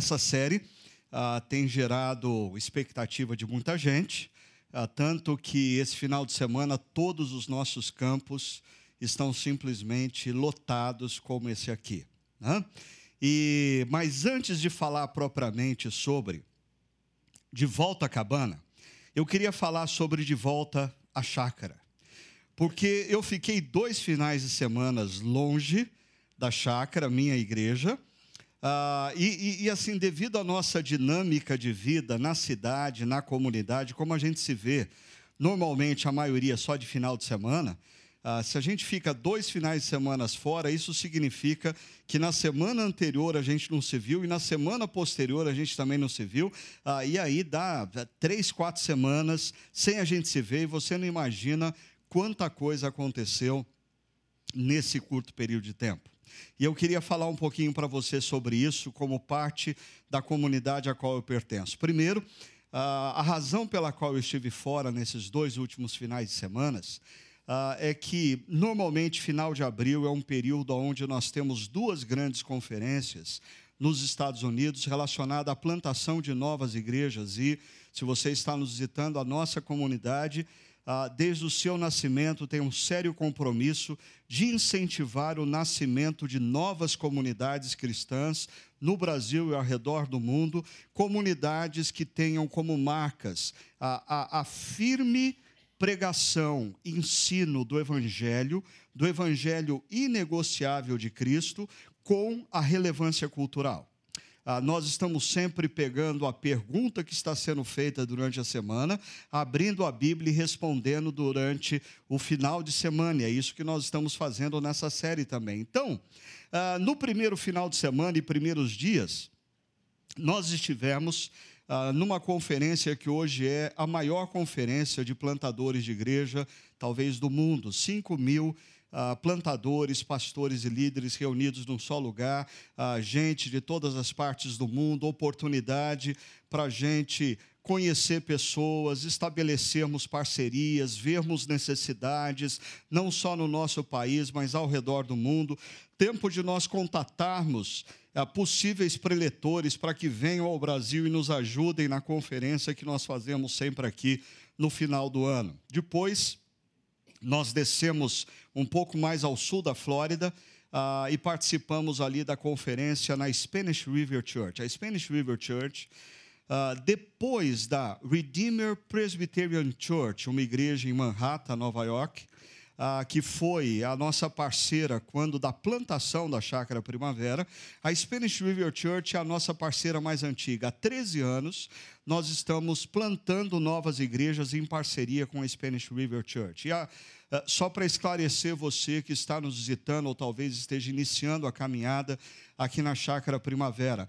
Essa série uh, tem gerado expectativa de muita gente, uh, tanto que esse final de semana todos os nossos campos estão simplesmente lotados como esse aqui. Né? E, mas antes de falar propriamente sobre De Volta à Cabana, eu queria falar sobre De Volta à Chácara. Porque eu fiquei dois finais de semanas longe da chácara, minha igreja, Uh, e, e, e, assim, devido à nossa dinâmica de vida na cidade, na comunidade, como a gente se vê, normalmente a maioria só de final de semana, uh, se a gente fica dois finais de semana fora, isso significa que na semana anterior a gente não se viu e na semana posterior a gente também não se viu, uh, e aí dá três, quatro semanas sem a gente se ver e você não imagina quanta coisa aconteceu nesse curto período de tempo. E eu queria falar um pouquinho para você sobre isso, como parte da comunidade a qual eu pertenço. Primeiro, a razão pela qual eu estive fora nesses dois últimos finais de semanas é que, normalmente, final de abril é um período onde nós temos duas grandes conferências nos Estados Unidos relacionada à plantação de novas igrejas. E, se você está nos visitando, a nossa comunidade desde o seu nascimento, tem um sério compromisso de incentivar o nascimento de novas comunidades cristãs no Brasil e ao redor do mundo, comunidades que tenham como marcas a, a, a firme pregação, ensino do Evangelho, do Evangelho inegociável de Cristo, com a relevância cultural. Ah, nós estamos sempre pegando a pergunta que está sendo feita durante a semana, abrindo a Bíblia e respondendo durante o final de semana. E é isso que nós estamos fazendo nessa série também. Então, ah, no primeiro final de semana e primeiros dias, nós estivemos ah, numa conferência que hoje é a maior conferência de plantadores de igreja, talvez do mundo. 5 mil ah, plantadores, pastores e líderes reunidos num só lugar, ah, gente de todas as partes do mundo, oportunidade para a gente conhecer pessoas, estabelecermos parcerias, vermos necessidades, não só no nosso país, mas ao redor do mundo. Tempo de nós contatarmos ah, possíveis preletores para que venham ao Brasil e nos ajudem na conferência que nós fazemos sempre aqui no final do ano. Depois, nós descemos um pouco mais ao sul da Flórida uh, e participamos ali da conferência na Spanish River Church. A Spanish River Church, uh, depois da Redeemer Presbyterian Church, uma igreja em Manhattan, Nova York, ah, que foi a nossa parceira quando da plantação da Chácara Primavera. A Spanish River Church é a nossa parceira mais antiga. Há 13 anos, nós estamos plantando novas igrejas em parceria com a Spanish River Church. E a, ah, só para esclarecer você que está nos visitando ou talvez esteja iniciando a caminhada aqui na Chácara Primavera.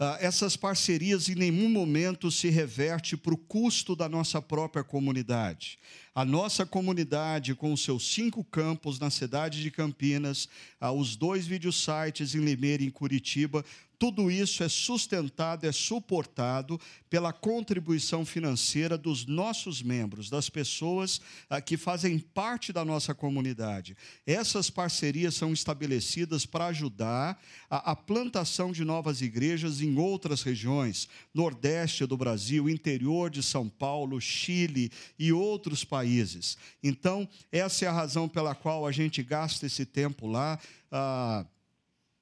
Uh, essas parcerias em nenhum momento se reverte para o custo da nossa própria comunidade. A nossa comunidade, com os seus cinco campos na cidade de Campinas, uh, os dois videosites em Limeira e em Curitiba, tudo isso é sustentado, é suportado pela contribuição financeira dos nossos membros, das pessoas ah, que fazem parte da nossa comunidade. Essas parcerias são estabelecidas para ajudar a, a plantação de novas igrejas em outras regiões, Nordeste do Brasil, interior de São Paulo, Chile e outros países. Então, essa é a razão pela qual a gente gasta esse tempo lá. Ah,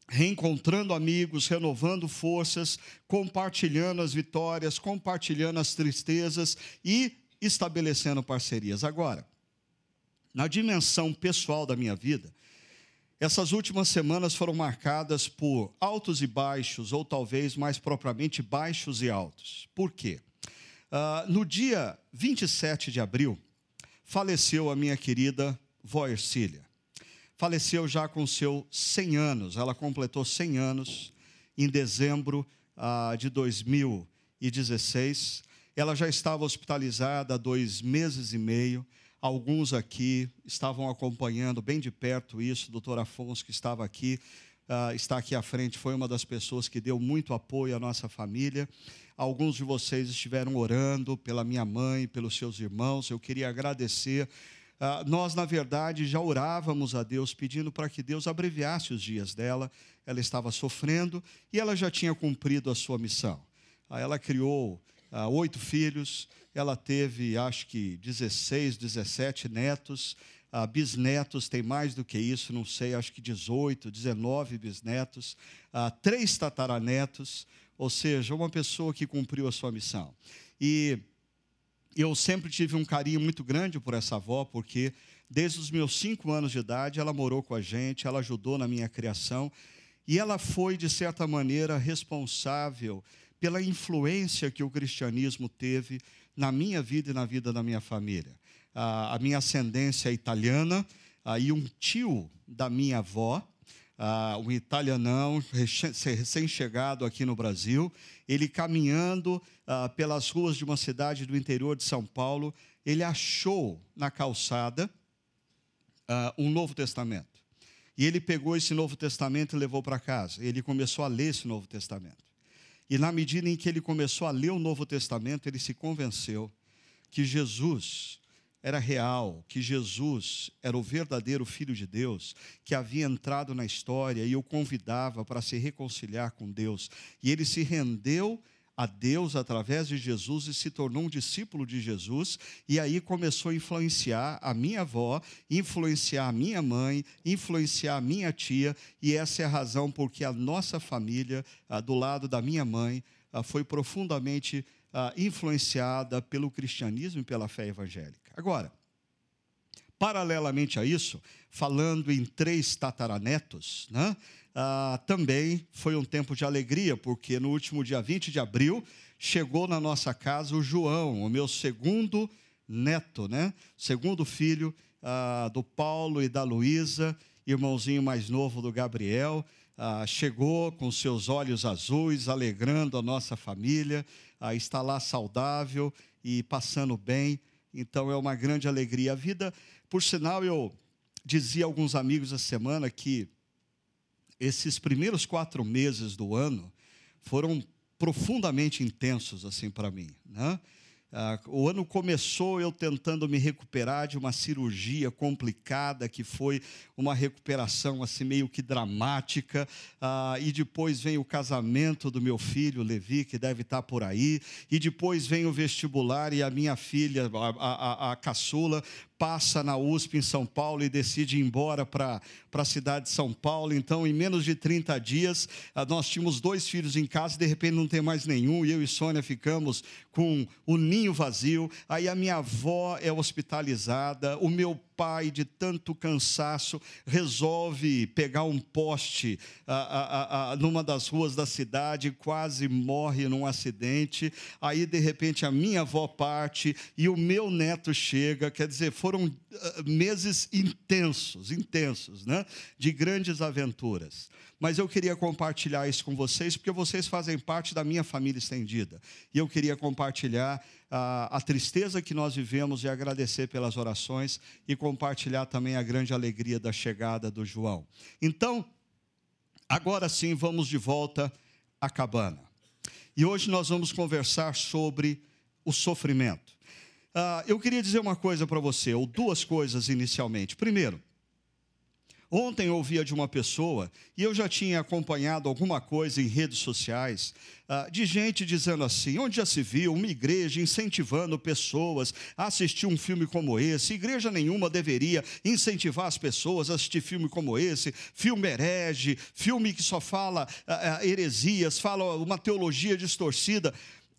reencontrando amigos, renovando forças, compartilhando as vitórias, compartilhando as tristezas e estabelecendo parcerias. Agora, na dimensão pessoal da minha vida, essas últimas semanas foram marcadas por altos e baixos, ou talvez mais propriamente baixos e altos. Por quê? Uh, no dia 27 de abril, faleceu a minha querida vó Ercília faleceu já com seus 100 anos. Ela completou 100 anos em dezembro ah, de 2016. Ela já estava hospitalizada há dois meses e meio. Alguns aqui estavam acompanhando bem de perto isso. O doutor Afonso, que estava aqui, ah, está aqui à frente, foi uma das pessoas que deu muito apoio à nossa família. Alguns de vocês estiveram orando pela minha mãe, pelos seus irmãos. Eu queria agradecer ah, nós, na verdade, já orávamos a Deus pedindo para que Deus abreviasse os dias dela. Ela estava sofrendo e ela já tinha cumprido a sua missão. Ah, ela criou ah, oito filhos, ela teve, acho que, 16, 17 netos. Bisnetos, tem mais do que isso, não sei, acho que 18, 19 bisnetos, três tataranetos, ou seja, uma pessoa que cumpriu a sua missão. E eu sempre tive um carinho muito grande por essa avó, porque desde os meus cinco anos de idade ela morou com a gente, ela ajudou na minha criação e ela foi, de certa maneira, responsável pela influência que o cristianismo teve na minha vida e na vida da minha família. a minha ascendência é italiana, aí um tio da minha avó, uh, um italianão recém-chegado aqui no Brasil, ele caminhando uh, pelas ruas de uma cidade do interior de São Paulo, ele achou na calçada uh, um Novo Testamento. E ele pegou esse Novo Testamento e levou para casa. Ele começou a ler esse Novo Testamento. E na medida em que ele começou a ler o Novo Testamento, ele se convenceu que Jesus era real, que Jesus era o verdadeiro Filho de Deus, que havia entrado na história e o convidava para se reconciliar com Deus. E ele se rendeu a Deus através de Jesus e se tornou um discípulo de Jesus, e aí começou a influenciar a minha avó, influenciar a minha mãe, influenciar a minha tia, e essa é a razão porque a nossa família, do lado da minha mãe, foi profundamente influenciada pelo cristianismo e pela fé evangélica. Agora, paralelamente a isso, falando em três tataranetos, né, ah, também foi um tempo de alegria, porque no último dia 20 de abril chegou na nossa casa o João, o meu segundo neto, né, segundo filho ah, do Paulo e da Luísa, irmãozinho mais novo do Gabriel. Ah, chegou com seus olhos azuis, alegrando a nossa família, ah, está lá saudável e passando bem. Então é uma grande alegria. A vida, por sinal, eu dizia a alguns amigos essa semana que esses primeiros quatro meses do ano foram profundamente intensos assim para mim, né? Ah, o ano começou eu tentando me recuperar de uma cirurgia complicada, que foi uma recuperação assim meio que dramática. Ah, e depois vem o casamento do meu filho, Levi, que deve estar por aí. E depois vem o vestibular e a minha filha, a, a, a caçula, passa na USP em São Paulo e decide ir embora para a cidade de São Paulo. Então, em menos de 30 dias, ah, nós tínhamos dois filhos em casa, e de repente não tem mais nenhum, e eu e Sônia ficamos com o ninho vazio. Aí a minha avó é hospitalizada, o meu pai, de tanto cansaço, resolve pegar um poste ah, ah, numa das ruas da cidade, quase morre num acidente. Aí, de repente, a minha avó parte e o meu neto chega. Quer dizer, foram meses intensos, intensos, né? de grandes aventuras mas eu queria compartilhar isso com vocês, porque vocês fazem parte da minha família estendida. E eu queria compartilhar a, a tristeza que nós vivemos e agradecer pelas orações e compartilhar também a grande alegria da chegada do João. Então, agora sim, vamos de volta à cabana. E hoje nós vamos conversar sobre o sofrimento. Uh, eu queria dizer uma coisa para você, ou duas coisas inicialmente. Primeiro, Ontem ouvia de uma pessoa, e eu já tinha acompanhado alguma coisa em redes sociais, uh, de gente dizendo assim: onde já se viu uma igreja incentivando pessoas a assistir um filme como esse? Igreja nenhuma deveria incentivar as pessoas a assistir filme como esse, filme herege, filme que só fala uh, uh, heresias, fala uma teologia distorcida.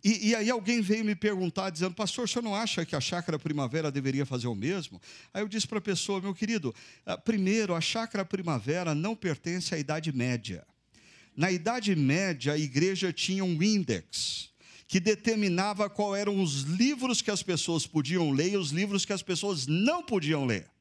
E, e, aí alguém veio me perguntar, dizendo, pastor, o senhor não acha que a chácara primavera deveria fazer o mesmo? Aí eu disse para a pessoa, meu querido, ah, primeiro, a chácara primavera não pertence à Idade Média. Na Idade Média, a igreja tinha um índex que determinava quais eram os livros que as pessoas podiam ler e os livros que as pessoas não podiam ler.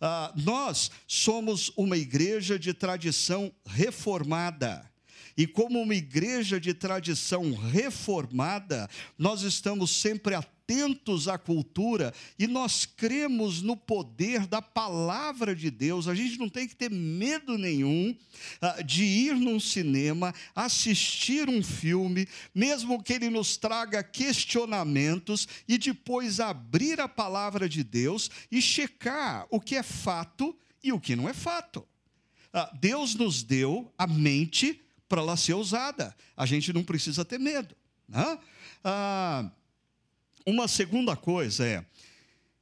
Ah, nós somos uma igreja de tradição reformada. E como uma igreja de tradição reformada, nós estamos sempre atentos à cultura e nós cremos no poder da palavra de Deus. A gente não tem que ter medo nenhum uh, de ir num cinema, assistir um filme, mesmo que ele nos traga questionamentos, e depois abrir a palavra de Deus e checar o que é fato e o que não é fato. Uh, Deus nos deu a mente para ela ser usada. A gente não precisa ter medo. Né? Ah, uma segunda coisa é,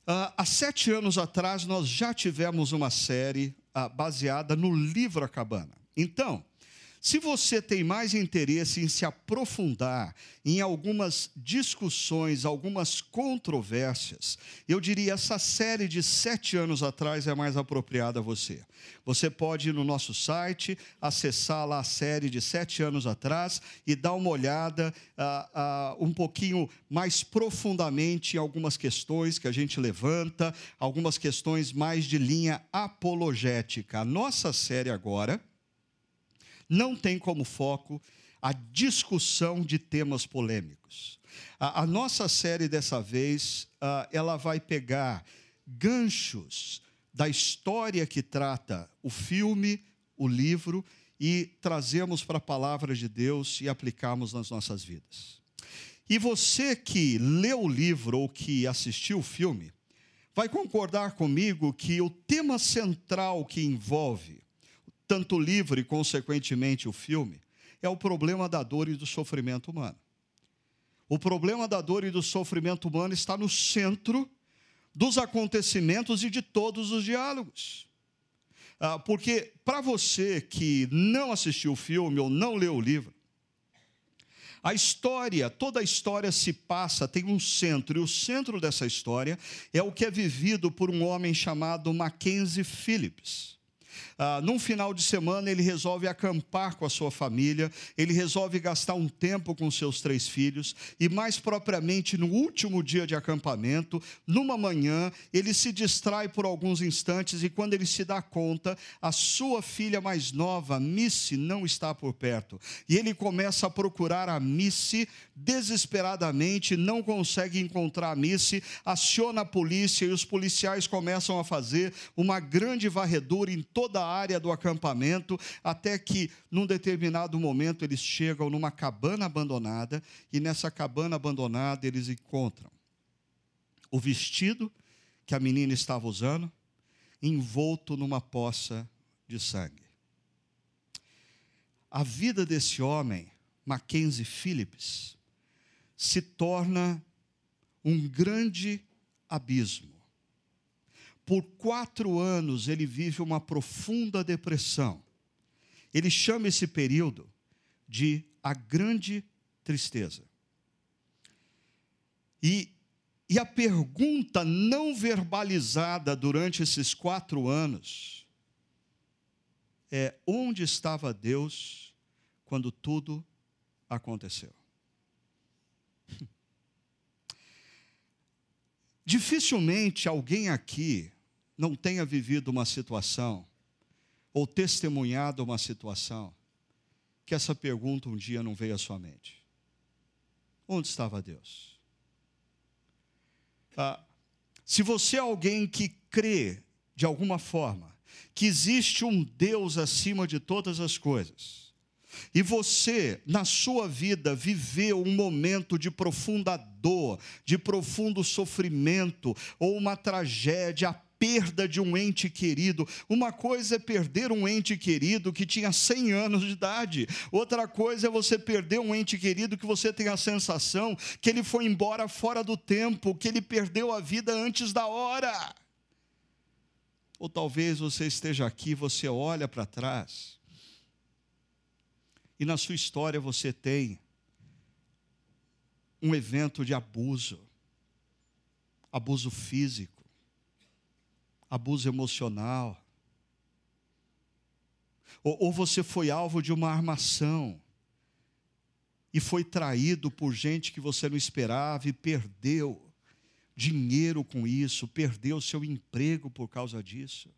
ah, há sete anos atrás nós já tivemos uma série ah, baseada no livro A Cabana. Então, se você tem mais interesse em se aprofundar em algumas discussões, algumas controvérsias, eu diria essa série de sete anos atrás é mais apropriada a você. Você pode ir no nosso site, acessar lá a série de sete anos atrás e dar uma olhada uh, uh, um pouquinho mais profundamente em algumas questões que a gente levanta, algumas questões mais de linha apologética. A nossa série agora não tem como foco a discussão de temas polêmicos. A, a nossa série dessa vez, uh, ela vai pegar ganchos da história que trata o filme, o livro e trazemos para a palavra de Deus e aplicamos nas nossas vidas. E você que leu o livro ou que assistiu o filme, vai concordar comigo que o tema central que envolve tanto o livro e, consequentemente, o filme, é o problema da dor e do sofrimento humano. O problema da dor e do sofrimento humano está no centro dos acontecimentos e de todos os diálogos. Ah, porque, para você que não assistiu o filme ou não leu o livro, a história, toda a história se passa, tem um centro, e o centro dessa história é o que é vivido por um homem chamado Mackenzie Phillips. Ah, num final de semana, ele resolve acampar com a sua família, ele resolve gastar um tempo com seus três filhos, e mais propriamente no último dia de acampamento, numa manhã, ele se distrai por alguns instantes, e quando ele se dá conta, a sua filha mais nova, Missy, não está por perto. E ele começa a procurar a Missy desesperadamente, não consegue encontrar a Missy, aciona a polícia e os policiais começam a fazer uma grande varredura em toda a área do acampamento, até que, num determinado momento, eles chegam numa cabana abandonada, e nessa cabana abandonada eles encontram o vestido que a menina estava usando, envolto numa poça de sangue. A vida desse homem, Mackenzie Phillips, se torna um grande abismo por quatro anos ele vive uma profunda depressão. Ele chama esse período de a grande tristeza. E, e a pergunta não verbalizada durante esses quatro anos é: onde estava Deus quando tudo aconteceu? Dificilmente alguém aqui não tenha vivido uma situação ou testemunhado uma situação que essa pergunta um dia não veio à sua mente. Onde estava Deus? Ah, se você é alguém que crê de alguma forma que existe um Deus acima de todas as coisas, e você, na sua vida, viveu um momento de profunda dor, de profundo sofrimento, ou uma tragédia, a perda de um ente querido. Uma coisa é perder um ente querido que tinha 100 anos de idade, outra coisa é você perder um ente querido que você tem a sensação que ele foi embora fora do tempo, que ele perdeu a vida antes da hora. Ou talvez você esteja aqui, você olha para trás e na sua história você tem um evento de abuso, abuso físico, abuso emocional, ou, ou você foi alvo de uma armação e foi traído por gente que você não esperava e perdeu dinheiro com isso, perdeu seu emprego por causa disso.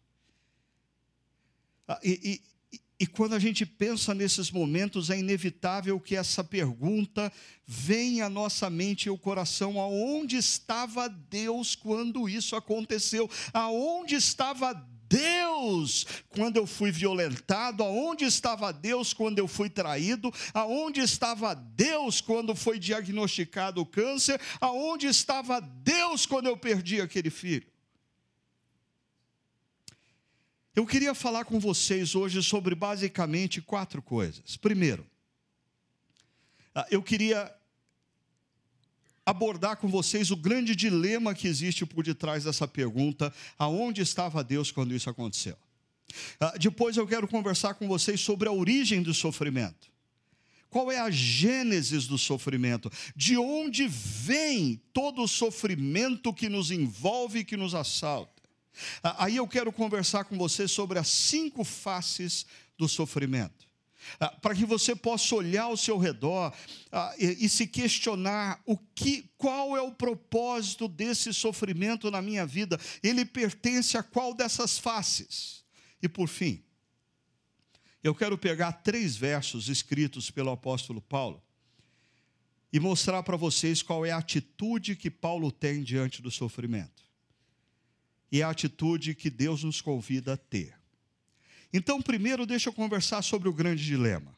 Ah, e, e quando a gente pensa nesses momentos, é inevitável que essa pergunta venha à nossa mente e ao coração: aonde estava Deus quando isso aconteceu? Aonde estava Deus quando eu fui violentado? Aonde estava Deus quando eu fui traído? Aonde estava Deus quando foi diagnosticado o câncer? Aonde estava Deus quando eu perdi aquele filho? Eu queria falar com vocês hoje sobre basicamente quatro coisas. Primeiro, ah, eu queria abordar com vocês o grande dilema que existe por detrás dessa pergunta: aonde estava Deus quando isso aconteceu? Ah, depois eu quero conversar com vocês sobre a origem do sofrimento. Qual é a gênese do sofrimento? De onde vem todo o sofrimento que nos envolve e que nos assalta? Ah, aí eu quero conversar com você sobre as cinco faces do sofrimento. Ah, para que você possa olhar ao seu redor ah, e, se questionar o que, qual é o propósito desse sofrimento na minha vida? Ele pertence a qual dessas faces? E por fim, eu quero pegar três versos escritos pelo apóstolo Paulo e mostrar para vocês qual é a atitude que Paulo tem diante do sofrimento e a atitude que Deus nos convida a ter. Então, primeiro, deixa eu conversar sobre o grande dilema.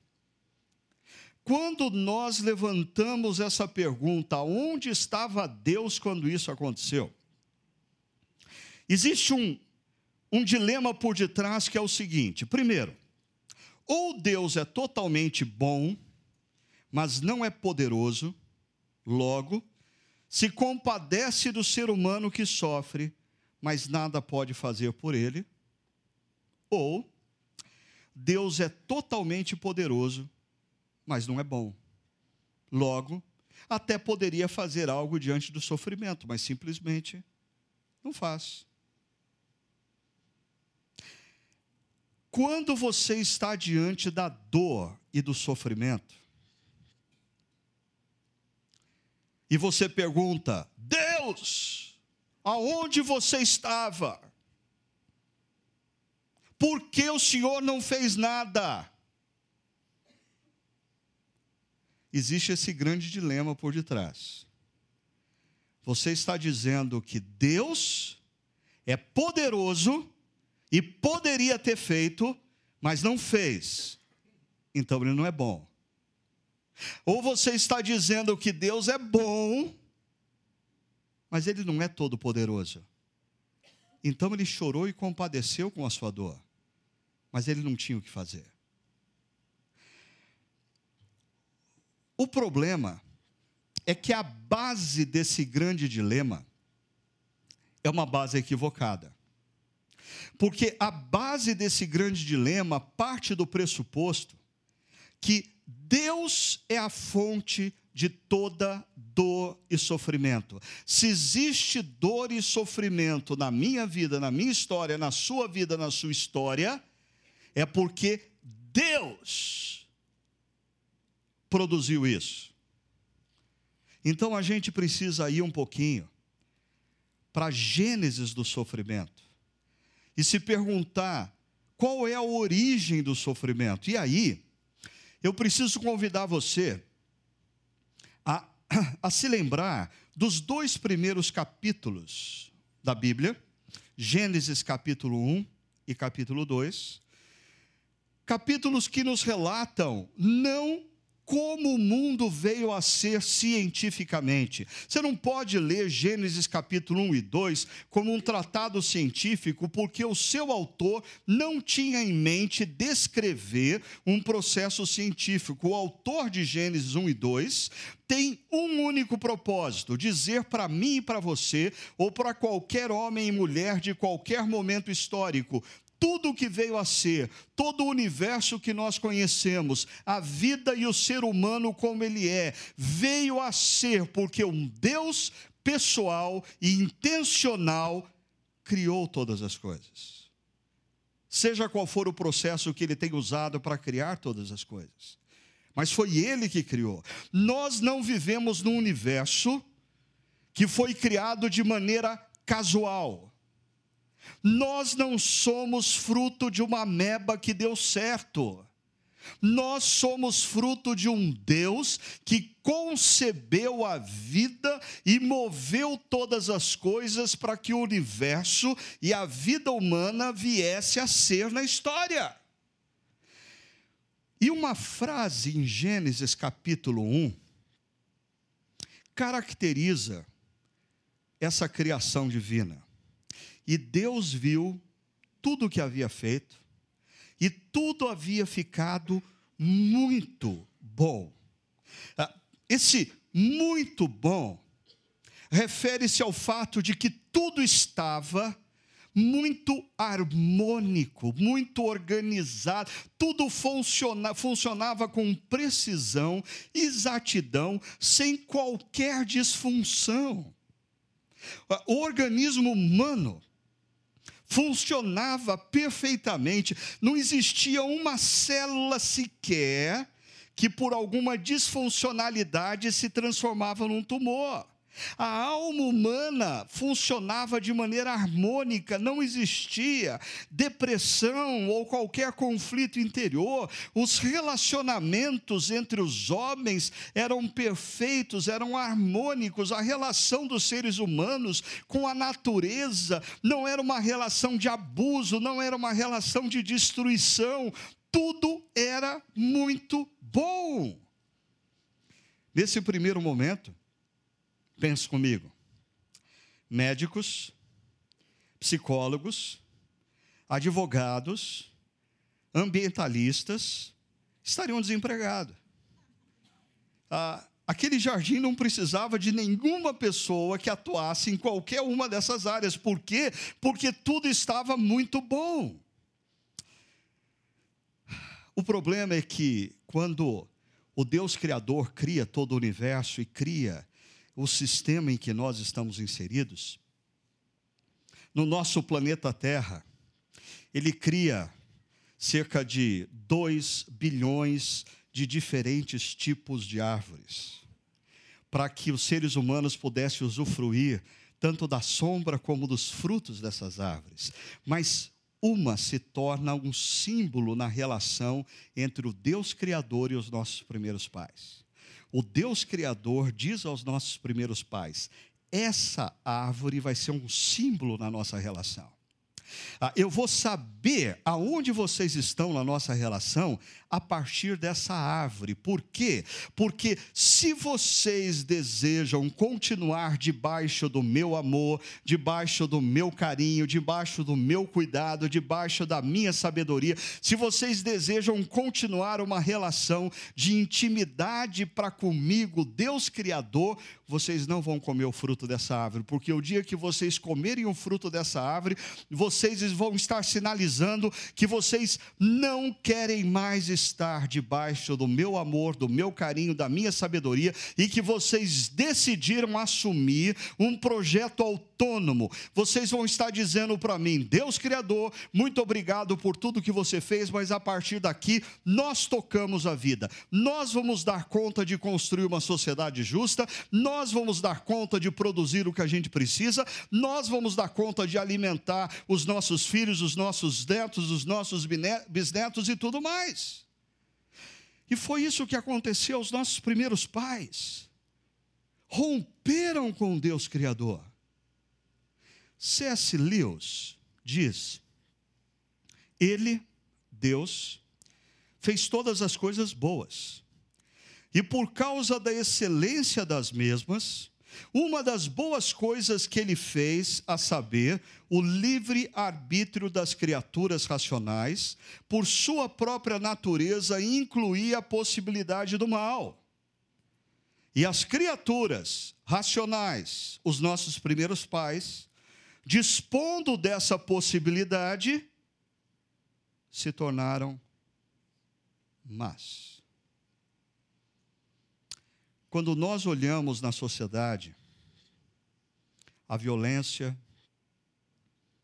Quando nós levantamos essa pergunta, onde estava Deus quando isso aconteceu? Existe um, um dilema por detrás que é o seguinte: primeiro, ou Deus é totalmente bom, mas não é poderoso, logo, se compadece do ser humano que sofre mas nada pode fazer por ele, ou Deus é totalmente poderoso, mas não é bom. Logo, até poderia fazer algo diante do sofrimento, mas simplesmente não faz. Quando você está diante da dor e do sofrimento, e você pergunta, Deus, aonde você estava? Por que o Senhor não fez nada? Existe esse grande dilema por detrás. Você está dizendo que Deus é poderoso e poderia ter feito, mas não fez. Então ele não é bom. Ou você está dizendo que Deus é bom, mas ele não é todo poderoso. Então ele chorou e compadeceu com a sua dor, mas ele não tinha o que fazer. O problema é que a base desse grande dilema é uma base equivocada. Porque a base desse grande dilema parte do pressuposto que Deus é a fonte de toda dor e sofrimento. Se existe dor e sofrimento na minha vida, na minha história, na sua vida, na sua história, é porque Deus produziu isso. Então a gente precisa ir um pouquinho para a gênesis do sofrimento e se perguntar qual é a origem do sofrimento. E aí, eu preciso convidar você a, se lembrar dos dois primeiros capítulos da Bíblia, Gênesis capítulo 1 e capítulo 2, capítulos que nos relatam não como o mundo veio a ser cientificamente. Você não pode ler Gênesis capítulo 1 e 2 como um tratado científico, porque o seu autor não tinha em mente descrever um processo científico. O autor de Gênesis 1 e 2 tem um único propósito: dizer para mim e para você, ou para qualquer homem e mulher de qualquer momento histórico, tudo o que veio a ser, todo o universo que nós conhecemos, a vida e o ser humano como ele é, veio a ser porque um Deus pessoal e intencional criou todas as coisas. Seja qual for o processo que ele tem usado para criar todas as coisas. Mas foi ele que criou. Nós não vivemos num universo que foi criado de maneira casual Nós não somos fruto de uma meba que deu certo. Nós somos fruto de um Deus que concebeu a vida e moveu todas as coisas para que o universo e a vida humana viesse a ser na história. E uma frase em Gênesis capítulo 1 caracteriza essa criação divina. E Deus viu tudo o que havia feito, e tudo havia ficado muito bom. Ah, esse muito bom refere-se ao fato de que tudo estava muito harmônico, muito organizado, tudo funciona, funcionava com precisão, exatidão, sem qualquer disfunção. O organismo humano funcionava perfeitamente, não existia uma célula sequer que por alguma disfuncionalidade se transformava num tumor. A alma humana funcionava de maneira harmônica, não existia depressão ou qualquer conflito interior. Os relacionamentos entre os homens eram perfeitos, eram harmônicos. A relação dos seres humanos com a natureza não era uma relação de abuso, não era uma relação de destruição. Tudo era muito bom. Nesse primeiro momento, Pense comigo. Médicos, psicólogos, advogados, ambientalistas estariam desempregados. Ah, aquele jardim não precisava de nenhuma pessoa que atuasse em qualquer uma dessas áreas. Por quê? Porque tudo estava muito bom. O problema é que quando o Deus Criador cria todo o universo e cria o sistema em que nós estamos inseridos, no nosso planeta Terra, ele cria cerca de 2 bilhões de diferentes tipos de árvores, para que os seres humanos pudessem usufruir tanto da sombra como dos frutos dessas árvores. Mas uma se torna um símbolo na relação entre o Deus Criador e os nossos primeiros pais. O Deus Criador diz aos nossos primeiros pais: essa árvore vai ser um símbolo na nossa relação. Ah, eu vou saber aonde vocês estão na nossa relação a partir dessa árvore. Por quê? Porque se vocês desejam continuar debaixo do meu amor, debaixo do meu carinho, debaixo do meu cuidado, debaixo da minha sabedoria, se vocês desejam continuar uma relação de intimidade para comigo, Deus Criador, vocês não vão comer o fruto dessa árvore, porque o dia que vocês comerem o fruto dessa árvore, vocês vão estar sinalizando que vocês não querem mais estar debaixo do meu amor, do meu carinho, da minha sabedoria e que vocês decidiram assumir um projeto autônomo. Vocês vão estar dizendo para mim, Deus Criador, muito obrigado por tudo que você fez, mas a partir daqui nós tocamos a vida. Nós vamos dar conta de construir uma sociedade justa, nós vamos dar conta de produzir o que a gente precisa, nós vamos dar conta de alimentar os nossos filhos, os nossos netos, os nossos bisnetos e tudo mais. E foi isso que aconteceu aos nossos primeiros pais. Romperam com Deus Criador. C.S. Lewis diz: Ele, Deus, fez todas as coisas boas e por causa da excelência das mesmas, uma das boas coisas que ele fez, a saber, o livre arbítrio das criaturas racionais, por sua própria natureza, incluía a possibilidade do mal. E as criaturas racionais, os nossos primeiros pais, dispondo dessa possibilidade, se tornaram más. Quando nós olhamos na sociedade a violência,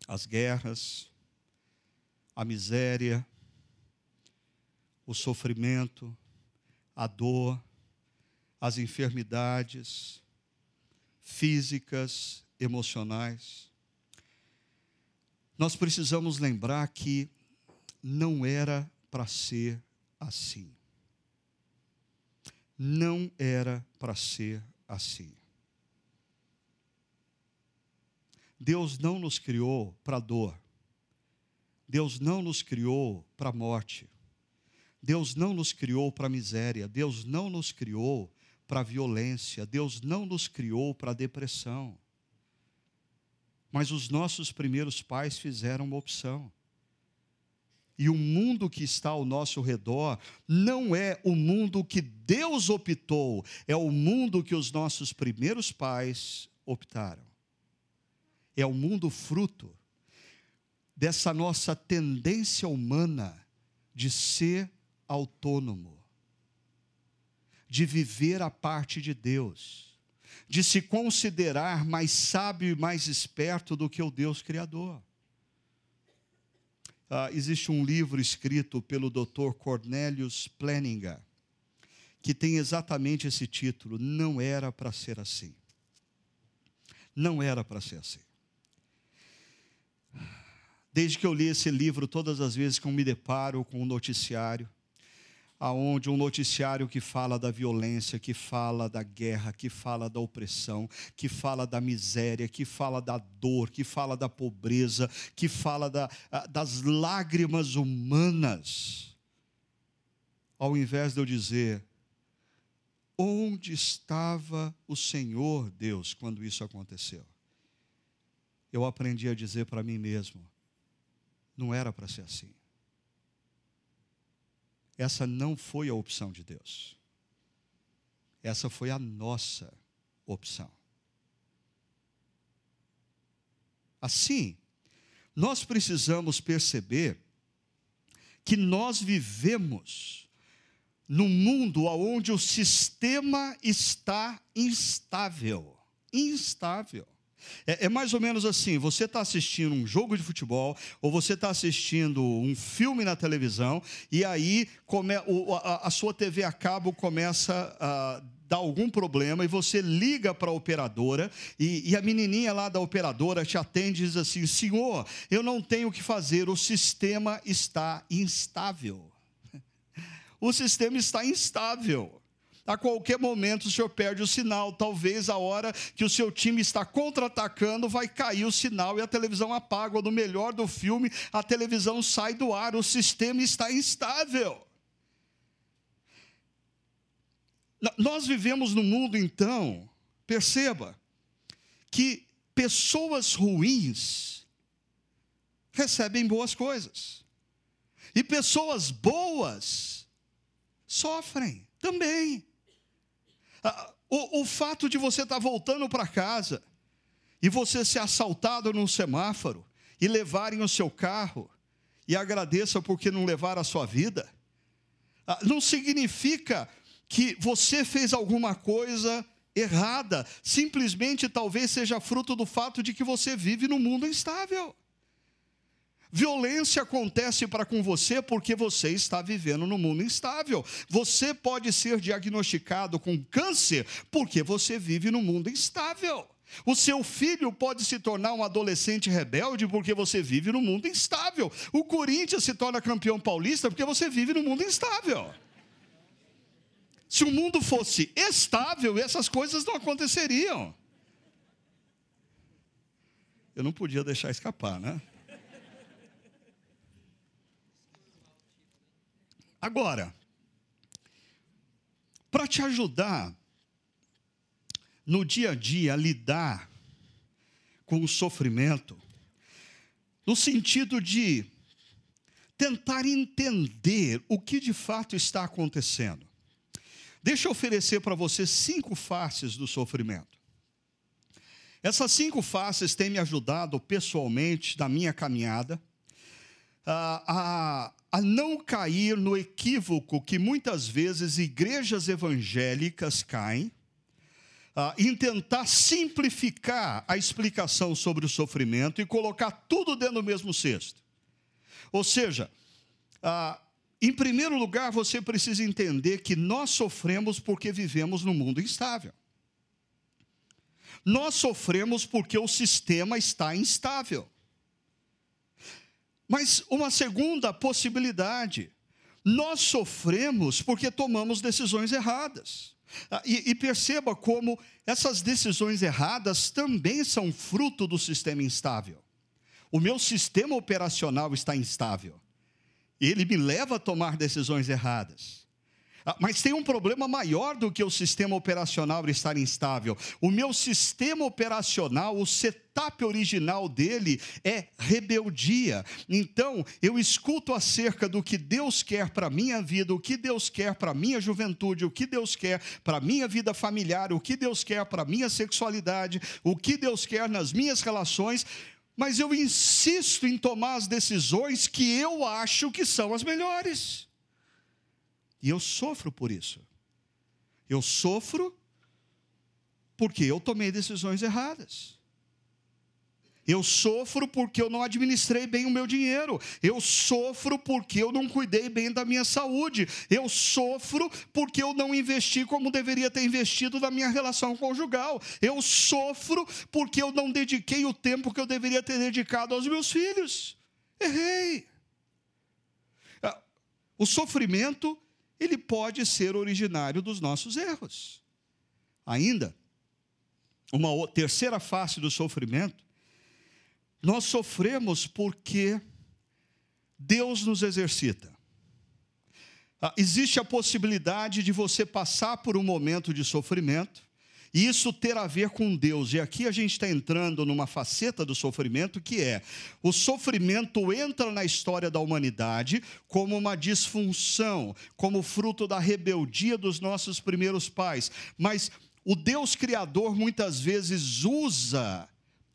as guerras, a miséria, o sofrimento, a dor, as enfermidades físicas, emocionais, nós precisamos lembrar que não era para ser assim. Não era para ser assim. Deus não nos criou para dor. Deus não nos criou para morte. Deus não nos criou para miséria. Deus não nos criou para violência. Deus não nos criou para depressão. Mas os nossos primeiros pais fizeram uma opção. E o mundo que está ao nosso redor não é o mundo que Deus optou, é o mundo que os nossos primeiros pais optaram. É o mundo fruto dessa nossa tendência humana de ser autônomo, de viver a parte de Deus, de se considerar mais sábio e mais esperto do que o Deus Criador. Ah, existe um livro escrito pelo Dr. Cornelius Planninga, que tem exatamente esse título: Não era para ser assim. Não era para ser assim. Desde que eu li esse livro, todas as vezes que eu me deparo com um noticiário, aonde um noticiário que fala da violência, que fala da guerra, que fala da opressão, que fala da miséria, que fala da dor, que fala da pobreza, que fala da, das lágrimas humanas, ao invés de eu dizer, onde estava o Senhor Deus quando isso aconteceu? Eu aprendi a dizer para mim mesmo, não era para ser assim. Essa não foi a opção de Deus. Essa foi a nossa opção. Assim, nós precisamos perceber que nós vivemos num mundo onde o sistema está instável. Instável. É, é, mais ou menos assim: você está assistindo um jogo de futebol, ou você está assistindo um filme na televisão, e aí come, o, a, a, sua TV a cabo começa a dar algum problema, e você liga para a operadora, e, e a menininha lá da operadora te atende e diz assim: Senhor, eu não tenho o que fazer, o sistema está instável. O sistema está instável. A qualquer momento o senhor perde o sinal. Talvez a hora que o seu time está contra-atacando, vai cair o sinal e a televisão apaga. Ou no melhor do filme, a televisão sai do ar. O sistema está instável. Nós vivemos num mundo, então, perceba, que pessoas ruins recebem boas coisas, e pessoas boas sofrem também. Ah, o, o fato de você estar tá voltando para casa e você ser assaltado num semáforo e levarem o seu carro e agradeça porque não levaram a sua vida, ah, não significa que você fez alguma coisa errada, simplesmente talvez seja fruto do fato de que você vive num mundo instável. Violência acontece para com você porque você está vivendo num mundo instável. Você pode ser diagnosticado com câncer porque você vive num mundo instável. O seu filho pode se tornar um adolescente rebelde porque você vive num mundo instável. O Corinthians se torna campeão paulista porque você vive num mundo instável. Se o mundo fosse estável, essas coisas não aconteceriam. Eu não podia deixar escapar, né? Agora, para te ajudar no dia a dia a lidar com o sofrimento, no sentido de tentar entender o que de fato está acontecendo. Deixa eu oferecer para você cinco faces do sofrimento. Essas cinco faces têm me ajudado pessoalmente na minha caminhada a, a não cair no equívoco que muitas vezes igrejas evangélicas caem, uh, em tentar simplificar a explicação sobre o sofrimento e colocar tudo dentro do mesmo cesto. Ou seja, uh, em primeiro lugar, você precisa entender que nós sofremos porque vivemos num mundo instável. Nós sofremos porque o sistema está instável. Mas uma segunda possibilidade, nós sofremos porque tomamos decisões erradas. Ah, e, e, perceba como essas decisões erradas também são fruto do sistema instável. O meu sistema operacional está instável. Ele me leva a tomar decisões erradas. Ah, mas tem um problema maior do que o sistema operacional estar instável. O meu sistema operacional, o setup original dele é rebeldia. Então, eu escuto acerca do que Deus quer para a minha vida, o que Deus quer para a minha juventude, o que Deus quer para a minha vida familiar, o que Deus quer para a minha sexualidade, o que Deus quer nas minhas relações, mas eu insisto em tomar as decisões que eu acho que são as melhores. E eu sofro por isso. Eu sofro porque eu tomei decisões erradas. Eu sofro porque eu não administrei bem o meu dinheiro. Eu sofro porque eu não cuidei bem da minha saúde. Eu sofro porque eu não investi como deveria ter investido na minha relação conjugal. Eu sofro porque eu não dediquei o tempo que eu deveria ter dedicado aos meus filhos. Errei. Ah, o sofrimento ele pode ser originário dos nossos erros. Ainda, uma terceira face do sofrimento, nós sofremos porque Deus nos exercita. Ah, existe a possibilidade de você passar por um momento de sofrimento, e isso ter a ver com Deus. E aqui a gente está entrando numa faceta do sofrimento que é: o sofrimento entra na história da humanidade como uma disfunção, como fruto da rebeldia dos nossos primeiros pais. Mas o Deus Criador muitas vezes usa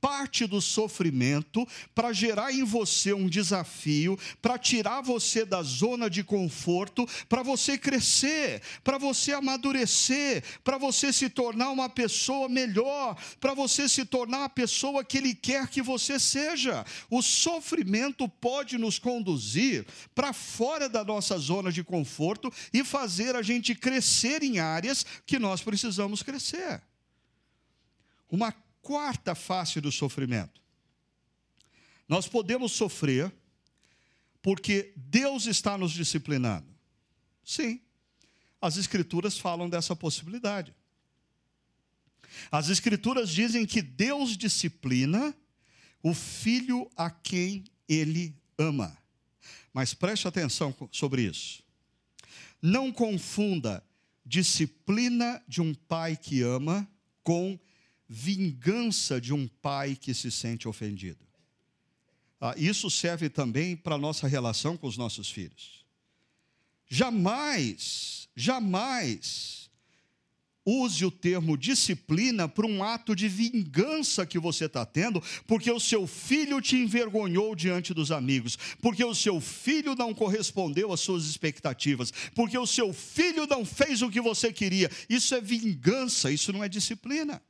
parte do sofrimento para gerar em você um desafio, para tirar você da zona de conforto, para você crescer, para você amadurecer, para você se tornar uma pessoa melhor, para você se tornar a pessoa que Ele quer que você seja. O sofrimento pode nos conduzir para fora da nossa zona de conforto e fazer a gente crescer em áreas que nós precisamos crescer. Uma quarta face do sofrimento. Nós podemos sofrer porque Deus está nos disciplinando. Sim, as Escrituras falam dessa possibilidade. As Escrituras dizem que Deus disciplina o filho a quem ele ama. Mas preste atenção sobre isso. Não confunda disciplina de um pai que ama com vingança de um pai que se sente ofendido. Ah, isso serve também para a nossa relação com os nossos filhos. Jamais, jamais use o termo disciplina para um ato de vingança que você está tendo, porque o seu filho te envergonhou diante dos amigos, porque o seu filho não correspondeu às suas expectativas, porque o seu filho não fez o que você queria. Isso é vingança, isso não é disciplina.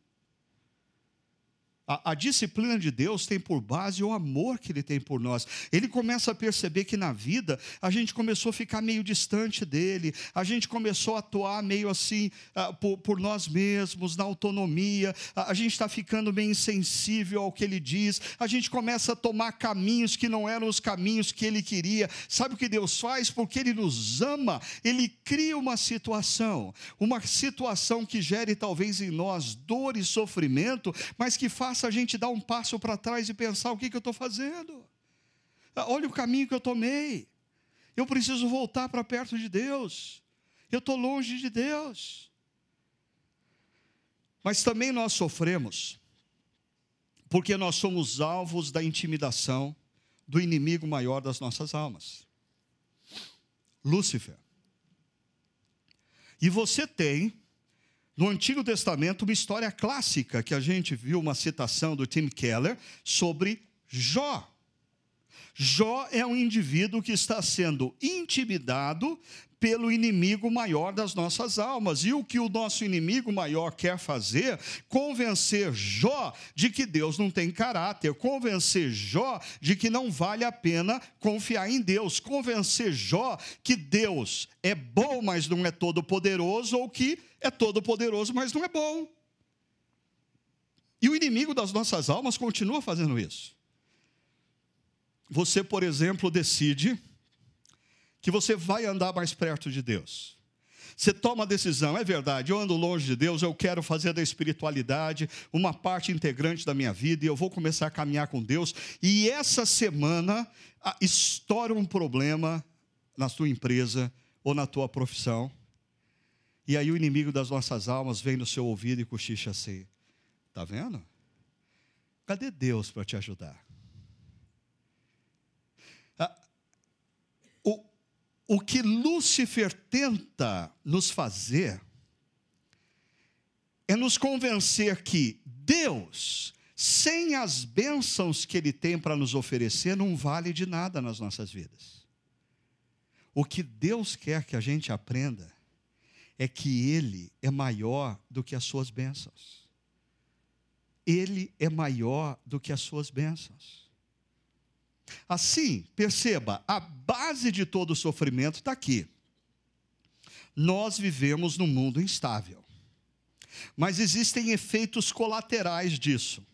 A, a, disciplina de Deus tem por base o amor que Ele tem por nós. Ele começa a perceber que na vida a gente começou a ficar meio distante dele, a gente começou a atuar meio assim uh, por, por, nós mesmos, na autonomia, uh, a gente está ficando meio insensível ao que Ele diz, a gente começa a tomar caminhos que não eram os caminhos que Ele queria. Sabe o que Deus faz? Porque Ele nos ama, Ele cria uma situação, uma situação que gere talvez em nós dor e sofrimento, mas que faça faça a gente dar um passo para trás e pensar: o que, que eu estou fazendo? Ah, olha o caminho que eu tomei. Eu preciso voltar para perto de Deus. Eu estou longe de Deus. Mas também nós sofremos, porque nós somos alvos da intimidação do inimigo maior das nossas almas, Lúcifer. E você tem no Antigo Testamento, uma história clássica que a gente viu uma citação do Tim Keller sobre Jó. Jó é um indivíduo que está sendo intimidado pelo inimigo maior das nossas almas. E o que o nosso inimigo maior quer fazer? Convencer Jó de que Deus não tem caráter, convencer Jó de que não vale a pena confiar em Deus, convencer Jó que Deus é bom, mas não é todo poderoso, ou que é todo poderoso, mas não é bom. E o inimigo das nossas almas continua fazendo isso. você, por exemplo, decide que você vai andar mais perto de Deus. Você toma a decisão, é verdade, eu ando longe de Deus, eu quero fazer da espiritualidade uma parte integrante da minha vida e eu vou começar a caminhar com Deus. E essa semana estoura um problema na tua empresa ou na tua profissão. E aí o inimigo das nossas almas vem no seu ouvido e cochicha assim: Está vendo? Cadê Deus para te ajudar? O, que Lúcifer tenta nos fazer é nos convencer que Deus, sem as bênçãos que Ele tem para nos oferecer, não vale de nada nas nossas vidas. O que Deus quer que a gente aprenda é que Ele é maior do que as suas bênçãos. Ele é maior do que as suas bênçãos. Assim, perceba, a base de todo o sofrimento está aqui. Nós vivemos num mundo instável, mas existem efeitos colaterais disso.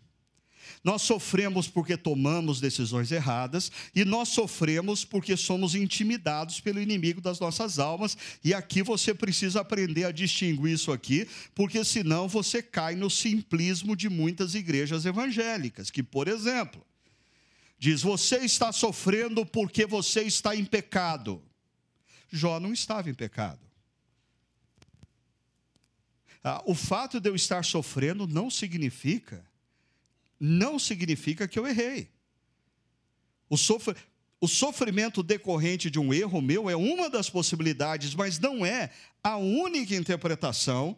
Nós sofremos porque tomamos decisões erradas e nós sofremos porque somos intimidados pelo inimigo das nossas almas. E aqui você precisa aprender a distinguir isso aqui, porque senão você cai no simplismo de muitas igrejas evangélicas, que, por exemplo, diz: "Você está sofrendo porque você está em pecado". Jó não estava em pecado. Ah, o fato de eu estar sofrendo não significa não significa que eu errei. O, sofr... o sofrimento decorrente de um erro meu é uma das possibilidades, mas não é a única interpretação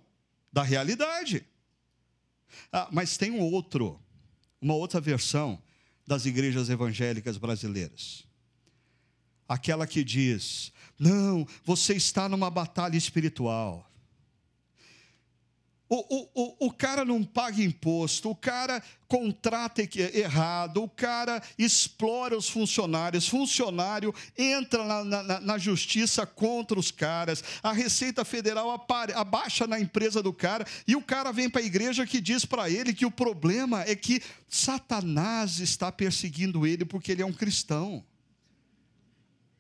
da realidade. Ah, mas tem um outro, uma outra versão das igrejas evangélicas brasileiras. Aquela que diz: não, você está numa batalha espiritual. O, o, o, cara não paga imposto, o cara contrata errado, o cara explora os funcionários, funcionário entra na, na, na justiça contra os caras, a Receita Federal apare, abaixa na empresa do cara e o cara vem para a igreja que diz para ele que o problema é que Satanás está perseguindo ele porque ele é um cristão.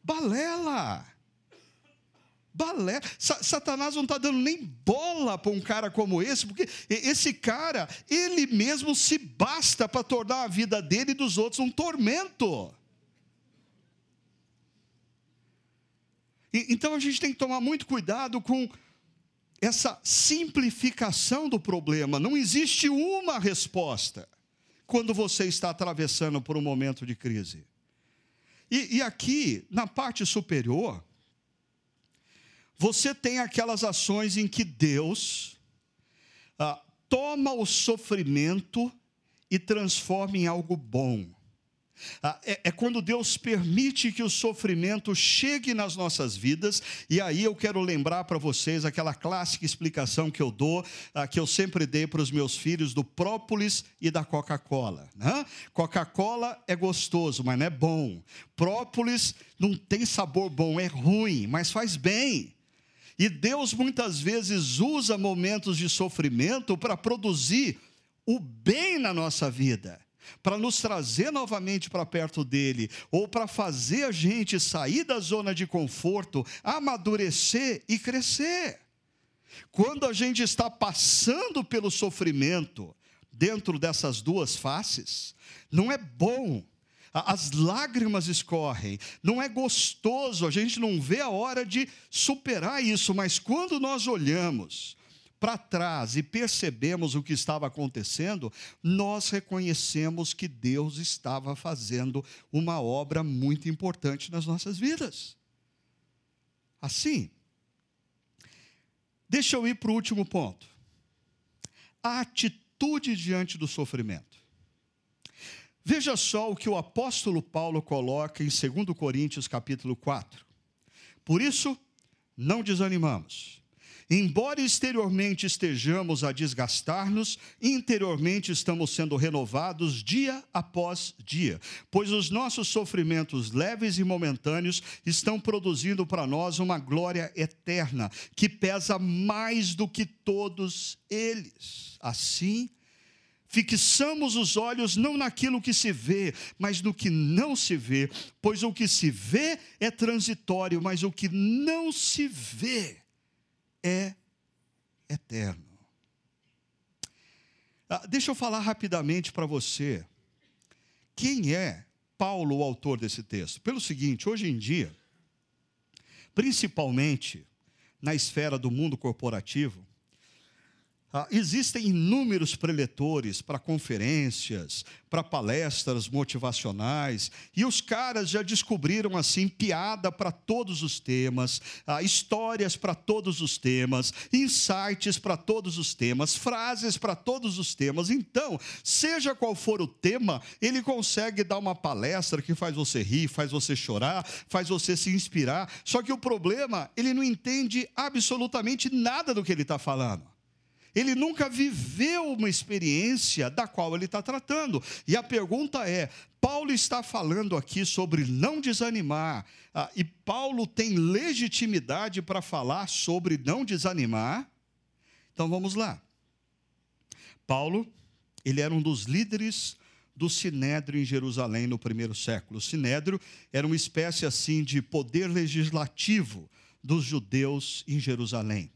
Balela! Balé. Satanás não está dando nem bola para um cara como esse, porque esse cara, ele mesmo se basta para tornar a vida dele e dos outros um tormento. Então a gente tem que tomar muito cuidado com essa simplificação do problema. Não existe uma resposta quando você está atravessando por um momento de crise. E, e aqui, na parte superior, você tem aquelas ações em que Deus ah, toma o sofrimento e transforma em algo bom. Ah, é, é, quando Deus permite que o sofrimento chegue nas nossas vidas, e aí eu quero lembrar para vocês aquela clássica explicação que eu dou, ah, que eu sempre dei para os meus filhos, do própolis e da Coca-Cola. Né? Coca-Cola é gostoso, mas não é bom. Própolis não tem sabor bom, é ruim, mas faz bem. E Deus muitas vezes usa momentos de sofrimento para produzir o bem na nossa vida, para nos trazer novamente para perto dele, ou para fazer a gente sair da zona de conforto, amadurecer e crescer. Quando a gente está passando pelo sofrimento, dentro dessas duas faces, não é bom as lágrimas escorrem, não é gostoso, a gente não vê a hora de superar isso, mas quando nós olhamos para trás e percebemos o que estava acontecendo, nós reconhecemos que Deus estava fazendo uma obra muito importante nas nossas vidas. Assim, deixa eu ir para o último ponto. A atitude diante do sofrimento. Veja só o que o apóstolo Paulo coloca em 2 Coríntios capítulo 4. Por isso, não desanimamos. Embora exteriormente estejamos a desgastar-nos, interiormente estamos sendo renovados dia após dia, pois os nossos sofrimentos leves e momentâneos estão produzindo para nós uma glória eterna, que pesa mais do que todos eles. Assim, fixamos os olhos não naquilo que se vê, mas no que não se vê, pois o que se vê é transitório, mas o que não se vê é eterno. Ah, deixa eu falar rapidamente para você. Quem é Paulo, o autor desse texto? Pelo seguinte, hoje em dia, principalmente na esfera do mundo corporativo, ah, existem inúmeros preletores para conferências, para palestras motivacionais, e os caras já descobriram assim piada para todos os temas, ah, histórias para todos os temas, insights para todos os temas, frases para todos os temas. Então, seja qual for o tema, ele consegue dar uma palestra que faz você rir, faz você chorar, faz você se inspirar. Só que o problema, ele não entende absolutamente nada do que ele está falando. Ele nunca viveu uma experiência da qual ele está tratando. E a pergunta é: Paulo está falando aqui sobre não desanimar, ah, e Paulo tem legitimidade para falar sobre não desanimar? Então vamos lá. Paulo, ele era um dos líderes do Sinédrio em Jerusalém no primeiro século. O Sinédrio era uma espécie assim de poder legislativo dos judeus em Jerusalém.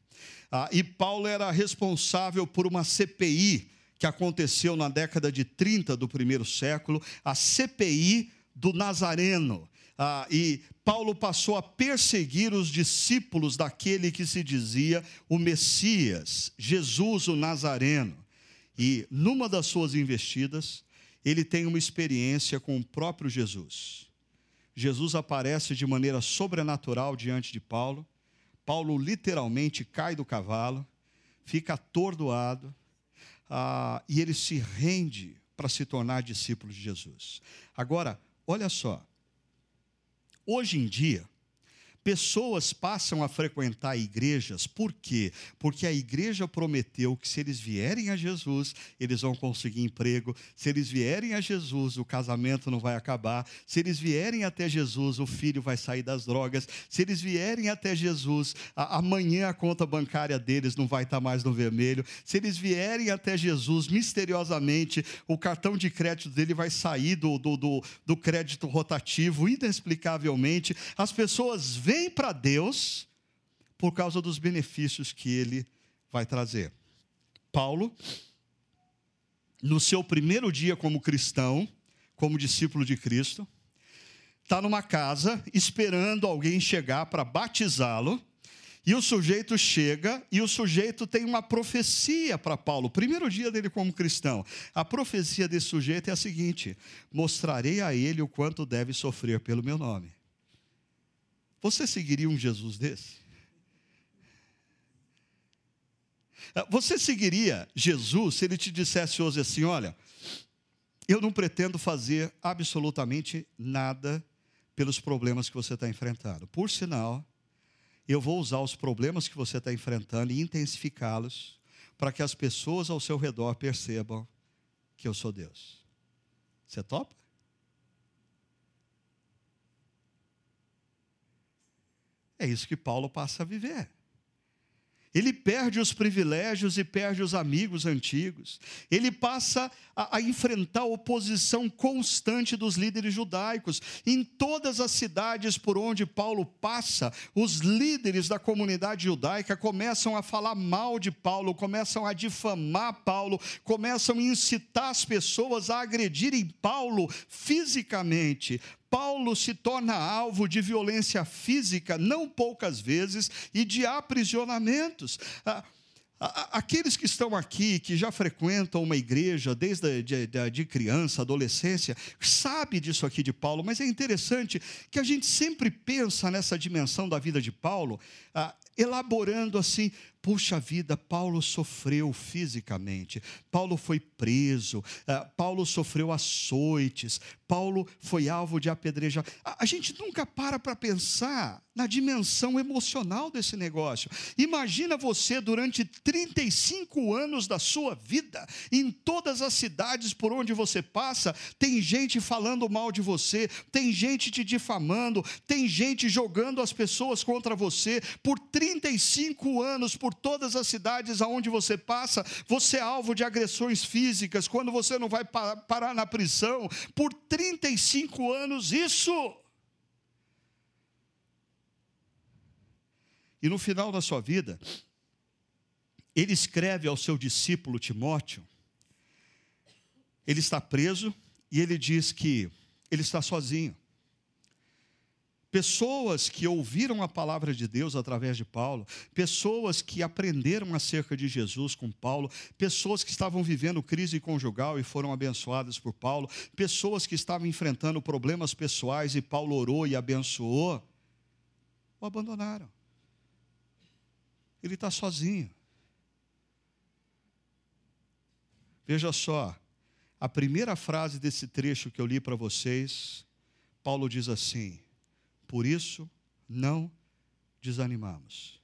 Ah, e Paulo era responsável por uma CPI que aconteceu na década de 30 do primeiro século, a CPI do Nazareno. Ah, e Paulo passou a perseguir os discípulos daquele que se dizia o Messias, Jesus o Nazareno. E numa das suas investidas, ele tem uma experiência com o próprio Jesus. Jesus aparece de maneira sobrenatural diante de Paulo Paulo literalmente cai do cavalo, fica atordoado, ah, e ele se rende para se tornar discípulo de Jesus. Agora, olha só, hoje em dia, Pessoas passam a frequentar igrejas, por quê? Porque a igreja prometeu que se eles vierem a Jesus, eles vão conseguir emprego, se eles vierem a Jesus, o casamento não vai acabar, se eles vierem até Jesus, o filho vai sair das drogas, se eles vierem até Jesus, a, amanhã a conta bancária deles não vai estar mais no vermelho, se eles vierem até Jesus, misteriosamente, o cartão de crédito dele vai sair do, do, do, do crédito rotativo, inexplicavelmente, as pessoas vem para Deus por causa dos benefícios que ele vai trazer. Paulo, no seu primeiro dia como cristão, como discípulo de Cristo, está numa casa esperando alguém chegar para batizá-lo. E o sujeito chega e o sujeito tem uma profecia para Paulo, primeiro dia dele como cristão. A profecia desse sujeito é a seguinte: mostrarei a ele o quanto deve sofrer pelo meu nome. Você seguiria um Jesus desse? Ah, você seguiria Jesus se ele te dissesse hoje assim: olha, eu não pretendo fazer absolutamente nada pelos problemas que você está enfrentando. Por sinal, eu vou usar os problemas que você está enfrentando e intensificá-los para que as pessoas ao seu redor percebam que eu sou Deus. Você topa? É isso que Paulo passa a viver. Ele perde os privilégios e perde os amigos antigos. Ele passa a, a, enfrentar a oposição constante dos líderes judaicos. Em todas as cidades por onde Paulo passa, os líderes da comunidade judaica começam a falar mal de Paulo, começam a difamar Paulo, começam a incitar as pessoas a agredirem Paulo fisicamente. Paulo se torna alvo de violência física, não poucas vezes, e de aprisionamentos. Ah, Aqueles que estão aqui, que já frequentam uma igreja desde de, de, de, criança, adolescência, sabe disso aqui de Paulo, mas é interessante que a gente sempre pensa nessa dimensão da vida de Paulo, ah, elaborando assim, Puxa vida, Paulo sofreu fisicamente, Paulo foi preso, uh, Paulo sofreu açoites, Paulo foi alvo de apedrejar. A, a gente nunca para para pensar na dimensão emocional desse negócio. Imagina você durante 35 anos da sua vida, em todas as cidades por onde você passa, tem gente falando mal de você, tem gente te difamando, tem gente jogando as pessoas contra você por 35 anos, por por todas as cidades aonde você passa, você é alvo de agressões físicas, quando você não vai parar na prisão por 35 anos, isso. E no final da sua vida, ele escreve ao seu discípulo Timóteo, ele está preso e ele diz que ele está sozinho. Pessoas que ouviram a palavra de Deus através de Paulo, pessoas que aprenderam acerca de Jesus com Paulo, pessoas que estavam vivendo crise conjugal e foram abençoadas por Paulo, pessoas que estavam enfrentando problemas pessoais e Paulo orou e abençoou, o abandonaram. Ele está sozinho. Veja só, a primeira frase desse trecho que eu li para vocês, Paulo diz assim: Por isso não desanimamos.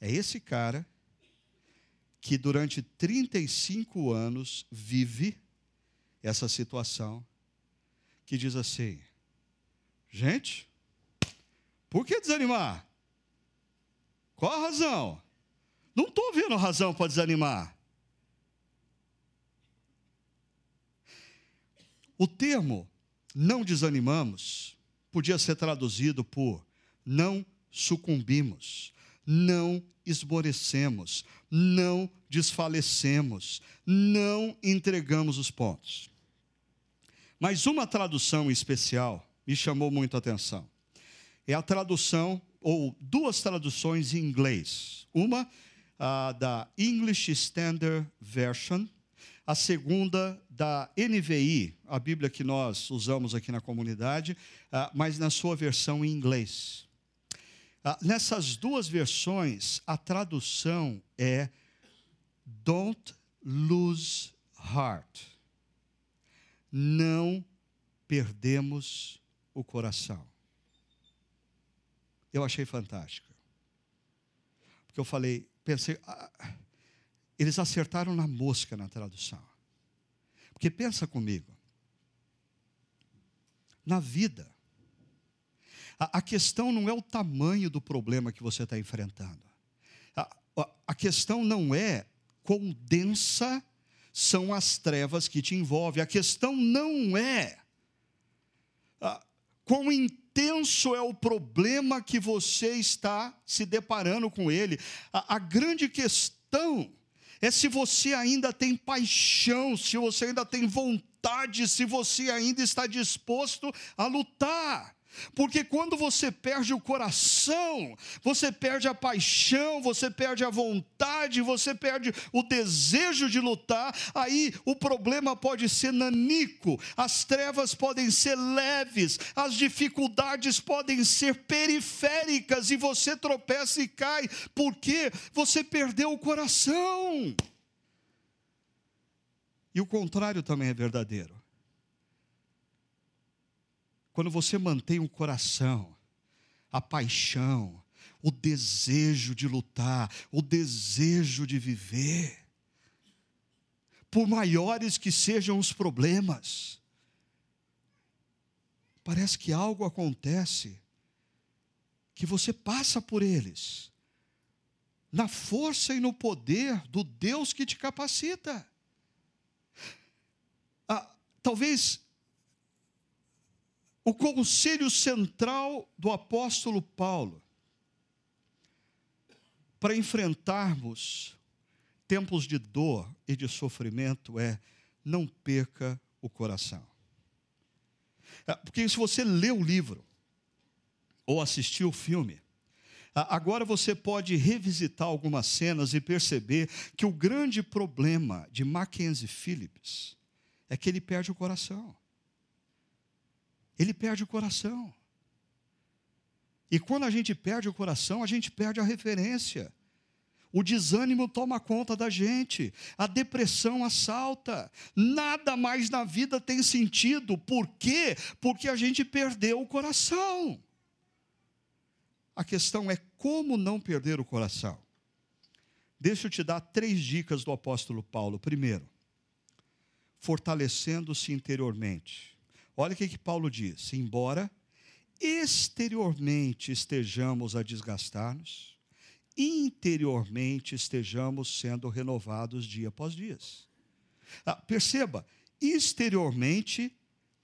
É esse cara que durante 35 anos vive essa situação, que diz assim: gente, por que desanimar? Qual a razão? Não estou vendo razão para desanimar. O termo não desanimamos podia ser traduzido por não sucumbimos, não esmorecemos, não desfalecemos, não entregamos os pontos. Mas uma tradução especial me chamou muito a atenção. É a tradução, ou duas traduções em inglês. Uma da English Standard Version, a segunda da NVI, a Bíblia que nós usamos aqui na comunidade, ah, mas na sua versão em inglês. Ah, nessas duas versões, a tradução é Don't lose heart. Não perdemos o coração. Eu achei fantástico. Porque eu falei, pensei, ah, eles acertaram na mosca na tradução. Porque pensa comigo. Na vida, a, a, questão não é o tamanho do problema que você está enfrentando. A, a, a questão não é quão densa são as trevas que te envolvem. A questão não é quão intenso é o problema que você está se deparando com ele. A, a grande questão é se você ainda tem paixão, se você ainda tem vontade, se você ainda está disposto a lutar. Porque quando você perde o coração, você perde a paixão, você perde a vontade, você perde o desejo de lutar, aí o problema pode ser nanico, as trevas podem ser leves, as dificuldades podem ser periféricas e você tropeça e cai, porque você perdeu o coração. E o contrário também é verdadeiro. Quando você mantém o coração, a paixão, o desejo de lutar, o desejo de viver, por maiores que sejam os problemas, parece que algo acontece, que você passa por eles, na força e no poder do Deus que te capacita. Ah, talvez o conselho central do apóstolo Paulo para enfrentarmos tempos de dor e de sofrimento é não perca o coração. É, porque se você lê o livro ou assistiu o filme, agora você pode revisitar algumas cenas e perceber que o grande problema de Mackenzie Phillips é que ele perde o coração ele perde o coração. E quando a gente perde o coração, a gente perde a referência. O desânimo toma conta da gente, a depressão assalta, nada mais na vida tem sentido. Por quê? Porque a gente perdeu o coração. A questão é como não perder o coração. Deixa eu te dar três dicas do apóstolo Paulo. Primeiro, fortalecendo-se interiormente. Olha o que, que Paulo diz: embora exteriormente estejamos a desgastar-nos, interiormente estejamos sendo renovados dia após dia. Ah, perceba, exteriormente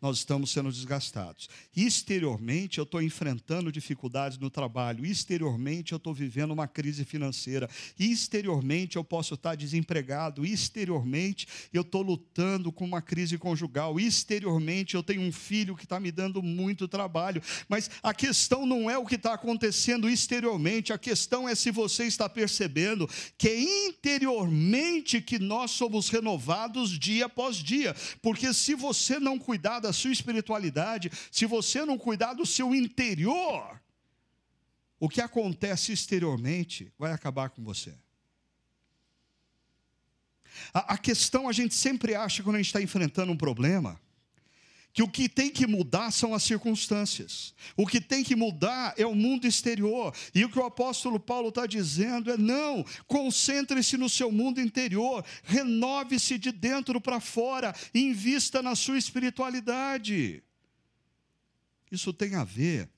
nós estamos sendo desgastados. Exteriormente, eu estou enfrentando dificuldades no trabalho. Exteriormente, eu estou vivendo uma crise financeira. Exteriormente, eu posso estar desempregado. Exteriormente, eu estou lutando com uma crise conjugal. Exteriormente, eu tenho um filho que está me dando muito trabalho. Mas a questão não é o que está acontecendo exteriormente. A questão é se você está percebendo que é interiormente que nós somos renovados dia após dia. Porque se você não cuidar da sua espiritualidade, se você não cuidar do seu interior, o que acontece exteriormente vai acabar com você. A, a questão a gente sempre acha quando a gente está enfrentando um problema que o que tem que mudar são as circunstâncias, o que tem que mudar é o mundo exterior, e o que o apóstolo Paulo está dizendo é: não, concentre-se no seu mundo interior, renove-se de dentro para fora, invista na sua espiritualidade. Isso tem a ver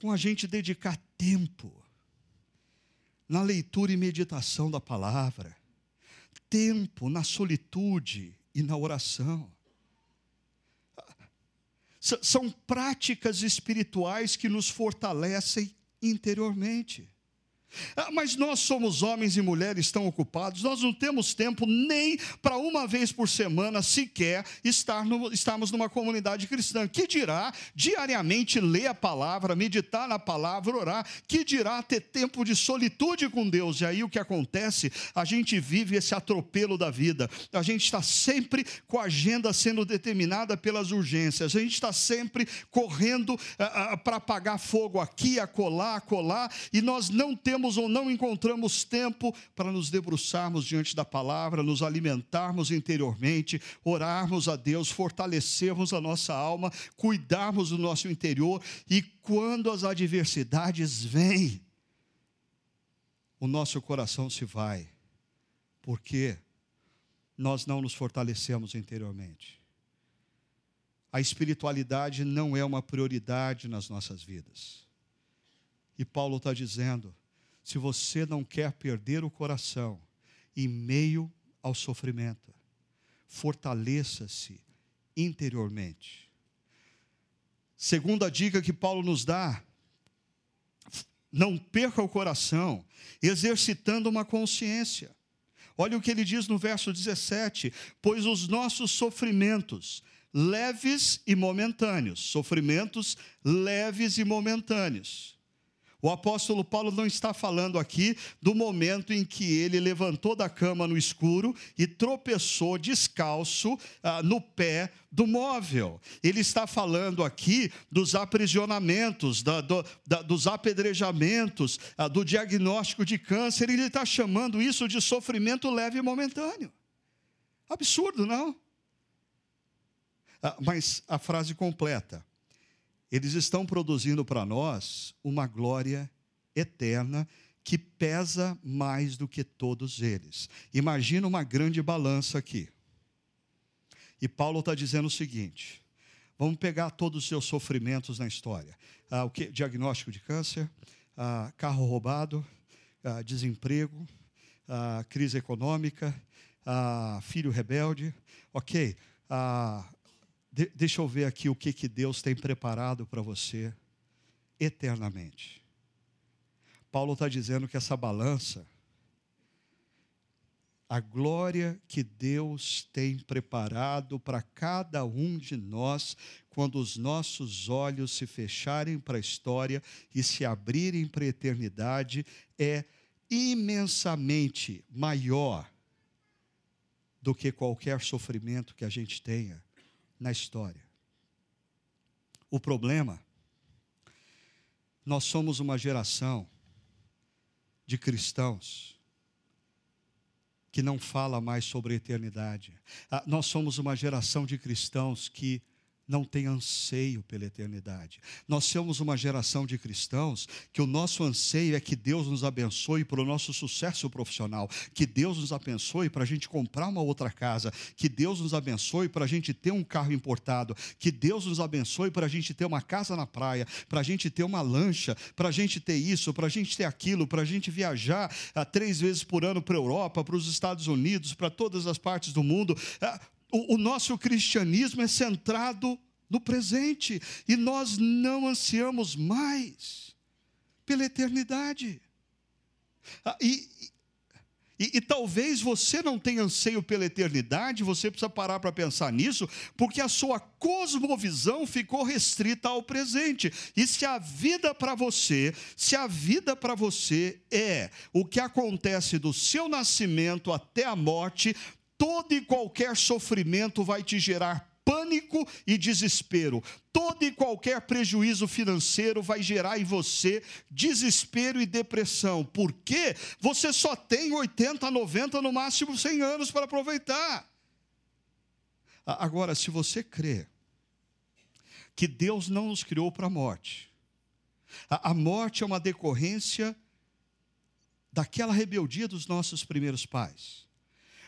com a gente dedicar tempo na leitura e meditação da palavra, tempo na solitude e na oração. São práticas espirituais que nos fortalecem interiormente. Ah, mas nós somos homens e mulheres tão ocupados, nós não temos tempo nem para uma vez por semana sequer estar no, estarmos numa comunidade cristã. Que dirá diariamente ler a palavra, meditar na palavra, orar? Que dirá ter tempo de solitude com Deus? E aí o que acontece? A gente vive esse atropelo da vida. A gente está sempre com a agenda sendo determinada pelas urgências. A gente está sempre correndo ah, ah, para apagar fogo aqui, acolá, acolá, e nós não temos temos ou não encontramos tempo para nos debruçarmos diante da palavra, nos alimentarmos interiormente, orarmos a Deus, fortalecermos a nossa alma, cuidarmos do nosso interior e quando as adversidades vêm, o nosso coração se vai, porque nós não nos fortalecemos interiormente. A espiritualidade não é uma prioridade nas nossas vidas. E Paulo está dizendo: se você não quer perder o coração em meio ao sofrimento, fortaleça-se interiormente. Segunda dica que Paulo nos dá: não perca o coração, exercitando uma consciência. Olha o que ele diz no verso 17: Pois os nossos sofrimentos, leves e momentâneos, sofrimentos leves e momentâneos, o apóstolo Paulo não está falando aqui do momento em que ele levantou da cama no escuro e tropeçou descalço ah, no pé do móvel. Ele está falando aqui dos aprisionamentos, da, do, da, dos apedrejamentos, ah, do diagnóstico de câncer. Ele está chamando isso de sofrimento leve e momentâneo. Absurdo, não? Ah, mas a frase completa eles estão produzindo para nós uma glória eterna que pesa mais do que todos eles. Imagina uma grande balança aqui. E Paulo está dizendo o seguinte: vamos pegar todos os seus sofrimentos na história. Ah, o que? Diagnóstico de câncer, ah, carro roubado, ah, desemprego, ah, crise econômica, ah, filho rebelde. Ok, ah, de, deixa eu ver aqui o que, que Deus tem preparado para você eternamente. Paulo está dizendo que essa balança, a glória que Deus tem preparado para cada um de nós, quando os nossos olhos se fecharem para a história e se abrirem para a eternidade, é imensamente maior do que qualquer sofrimento que a gente tenha na história. O problema, nós somos uma geração de cristãos que não fala mais sobre a eternidade. Ah, nós somos uma geração de cristãos que não tem anseio pela eternidade. Nós somos uma geração de cristãos que o nosso anseio é que Deus nos abençoe para o nosso sucesso profissional, que Deus nos abençoe para a gente comprar uma outra casa, que Deus nos abençoe para a gente ter um carro importado, que Deus nos abençoe para a gente ter uma casa na praia, para a gente ter uma lancha, para a gente ter isso, para a gente ter aquilo, para a gente viajar ah, três vezes por ano para a Europa, para os Estados Unidos, para todas as partes do mundo. Ah, o, nosso cristianismo é centrado no presente e nós não ansiamos mais pela eternidade. Ah, e, e, e, talvez você não tenha anseio pela eternidade, você precisa parar para pensar nisso, porque a sua cosmovisão ficou restrita ao presente. E se a vida para você, se a vida para você é o que acontece do seu nascimento até a morte, todo e qualquer sofrimento vai te gerar pânico e desespero. Todo e qualquer prejuízo financeiro vai gerar em você desespero e depressão. Porque você só tem 80, 90, no máximo 100 anos para aproveitar. Agora, se você crê que Deus não nos criou para a morte, a morte é uma decorrência daquela rebeldia dos nossos primeiros pais.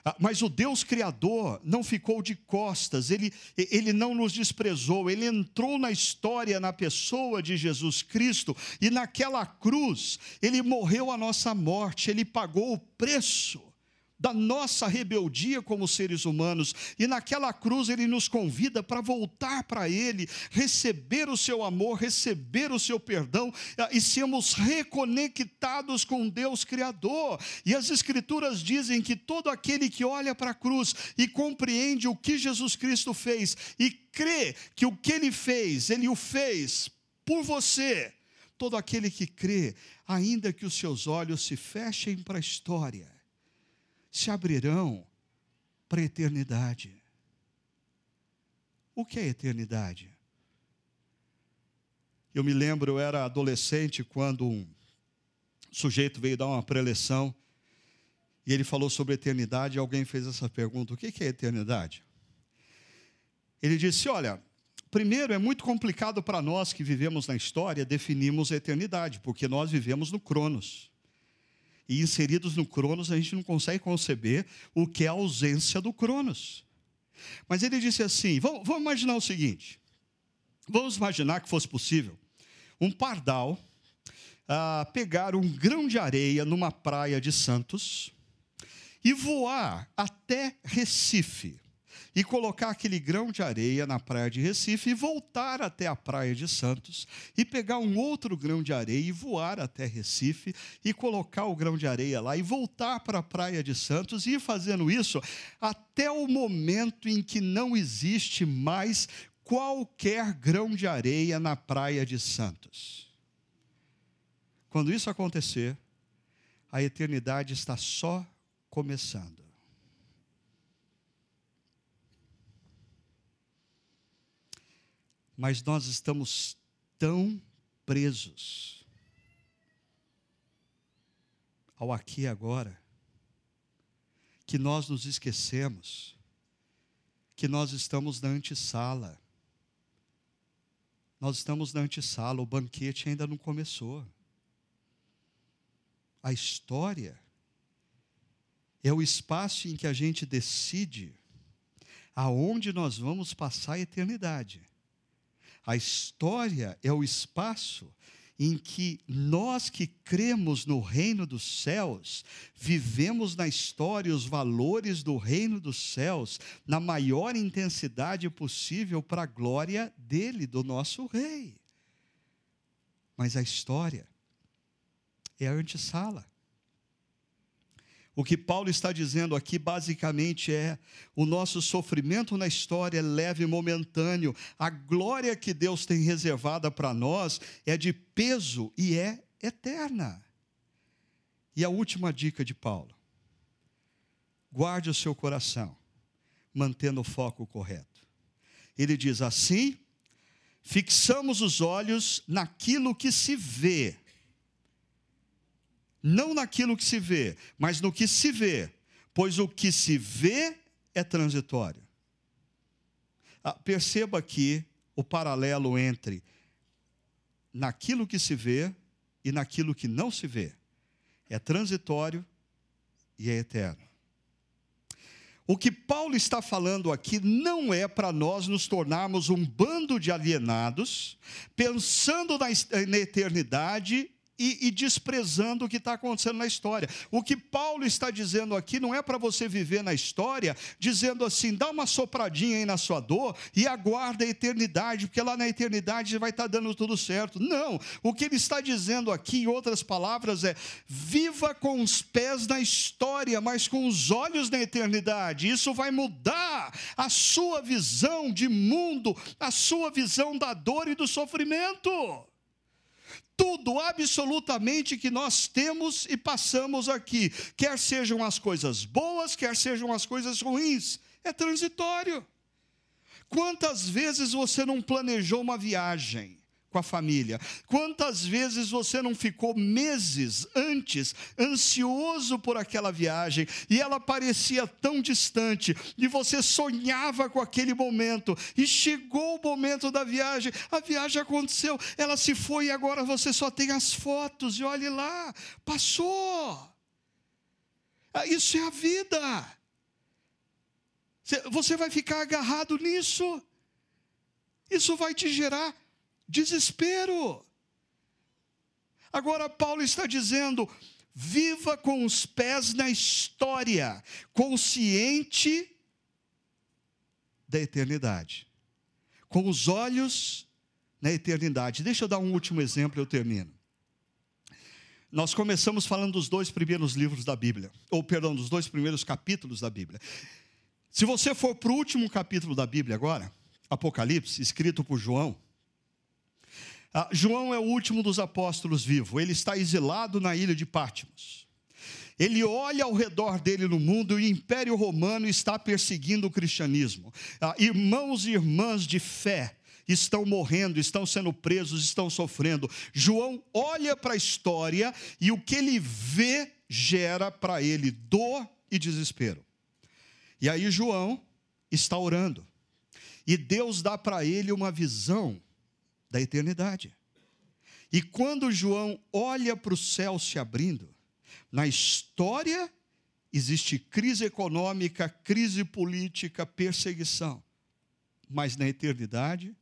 Ah, mas o Deus Criador não ficou de costas, ele, ele não nos desprezou, ele entrou na história, na pessoa de Jesus Cristo, e naquela cruz, ele morreu a nossa morte, ele pagou o preço da nossa rebeldia como seres humanos. E naquela cruz ele nos convida para voltar para Ele, receber o seu amor, receber o seu perdão ah, e sermos reconectados com Deus Criador. E as Escrituras dizem que todo aquele que olha para a cruz e compreende o que Jesus Cristo fez e crê que o que ele fez, ele o fez por você. Todo aquele que crê, ainda que os seus olhos se fechem para a história, se abrirão para a eternidade. O que é eternidade? Eu me lembro, eu era adolescente quando um sujeito veio dar uma preleção e ele falou sobre eternidade e alguém fez essa pergunta: o que é eternidade? Ele disse: Olha, primeiro é muito complicado para nós que vivemos na história definirmos a eternidade, porque nós vivemos no Cronos e inseridos no Cronos, a gente não consegue conceber o que é a ausência do Cronos. Mas ele disse assim: vamos, vamos imaginar o seguinte: vamos imaginar que fosse possível um pardal ah, pegar um grão de areia numa praia de Santos e voar até Recife e colocar aquele grão de areia na praia de Recife e voltar até a praia de Santos e pegar um outro grão de areia e voar até Recife e colocar o grão de areia lá e voltar para a praia de Santos e ir fazendo isso até o momento em que não existe mais qualquer grão de areia na praia de Santos. Quando isso acontecer, a eternidade está só começando. Mas nós estamos tão presos ao aqui e agora, que nós nos esquecemos que nós estamos na antessala. Nós estamos na antessala, o banquete ainda não começou. A história é o espaço em que a gente decide aonde nós vamos passar a eternidade. A história é o espaço em que nós que cremos no reino dos céus, vivemos na história os valores do reino dos céus na maior intensidade possível para a glória dele, do nosso rei. Mas a história é a antessala. O que Paulo está dizendo aqui basicamente é: o nosso sofrimento na história é leve e momentâneo, a glória que Deus tem reservada para nós é de peso e é eterna. E a última dica de Paulo: guarde o seu coração, mantendo o foco correto. Ele diz assim: fixamos os olhos naquilo que se vê não naquilo que se vê, mas no que se vê, pois o que se vê é transitório. Ah, perceba aqui o paralelo entre naquilo que se vê e naquilo que não se vê. É transitório e é eterno. O que Paulo está falando aqui não é para nós nos tornarmos um bando de alienados, pensando na, na eternidade e, e desprezando o que está acontecendo na história. O que Paulo está dizendo aqui não é para você viver na história, dizendo assim, dá uma sopradinha aí na sua dor e aguarda a eternidade, porque lá na eternidade vai estar tá dando tudo certo. Não, o que ele está dizendo aqui, em outras palavras, é: viva com os pés na história, mas com os olhos na eternidade. Isso vai mudar a sua visão de mundo, a sua visão da dor e do sofrimento tudo, absolutamente, que nós temos e passamos aqui, quer sejam as coisas boas, quer sejam as coisas ruins, é transitório. Quantas vezes você não planejou uma viagem? Com a família. Quantas vezes você não ficou meses antes ansioso por aquela viagem e ela parecia tão distante e você sonhava com aquele momento e chegou o momento da viagem, a viagem aconteceu, ela se foi e agora você só tem as fotos e olhe lá, passou. Ah, isso é a vida. Você vai ficar agarrado nisso. Isso vai te gerar desespero. Agora, Paulo está dizendo: viva com os pés na história, consciente da eternidade, com os olhos na eternidade. Deixa eu dar um último exemplo e eu termino. Nós começamos falando dos dois primeiros livros da Bíblia, ou perdão, dos dois primeiros capítulos da Bíblia. Se você for para o último capítulo da Bíblia agora, Apocalipse, escrito por João, ah, João é o último dos apóstolos vivo, ele está exilado na ilha de Pátimos. Ele olha ao redor dele no mundo e o Império Romano está perseguindo o cristianismo. Ah, irmãos e irmãs de fé estão morrendo, estão sendo presos, estão sofrendo. João olha para a história e o que ele vê gera para ele dor e desespero. E aí João está orando. E Deus dá para ele uma visão da eternidade. E quando João olha para o céu se abrindo, na história existe crise econômica, crise política, perseguição. Mas na eternidade,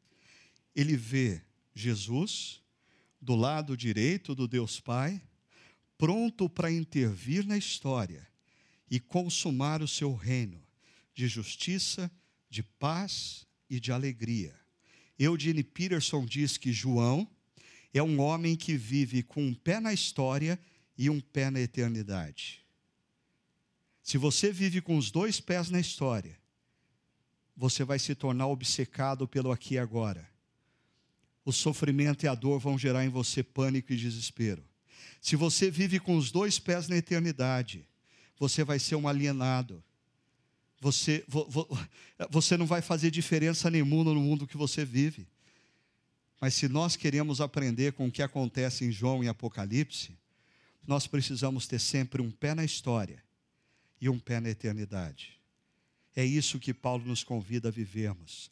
ele vê Jesus do lado direito do Deus Pai, pronto para intervir na história e consumar o seu reino de justiça, de paz e de alegria. Eugene Peterson diz que João é um homem que vive com um pé na história e um pé na eternidade. Se você vive com os dois pés na história, você vai se tornar obcecado pelo aqui e agora. O sofrimento e a dor vão gerar em você pânico e desespero. Se você vive com os dois pés na eternidade, você vai ser um alienado você, você não vai fazer diferença nenhuma no mundo que você vive. Mas se nós queremos aprender com o que acontece em João e Apocalipse, nós precisamos ter sempre um pé na história e um pé na eternidade. É isso que Paulo nos convida a vivermos.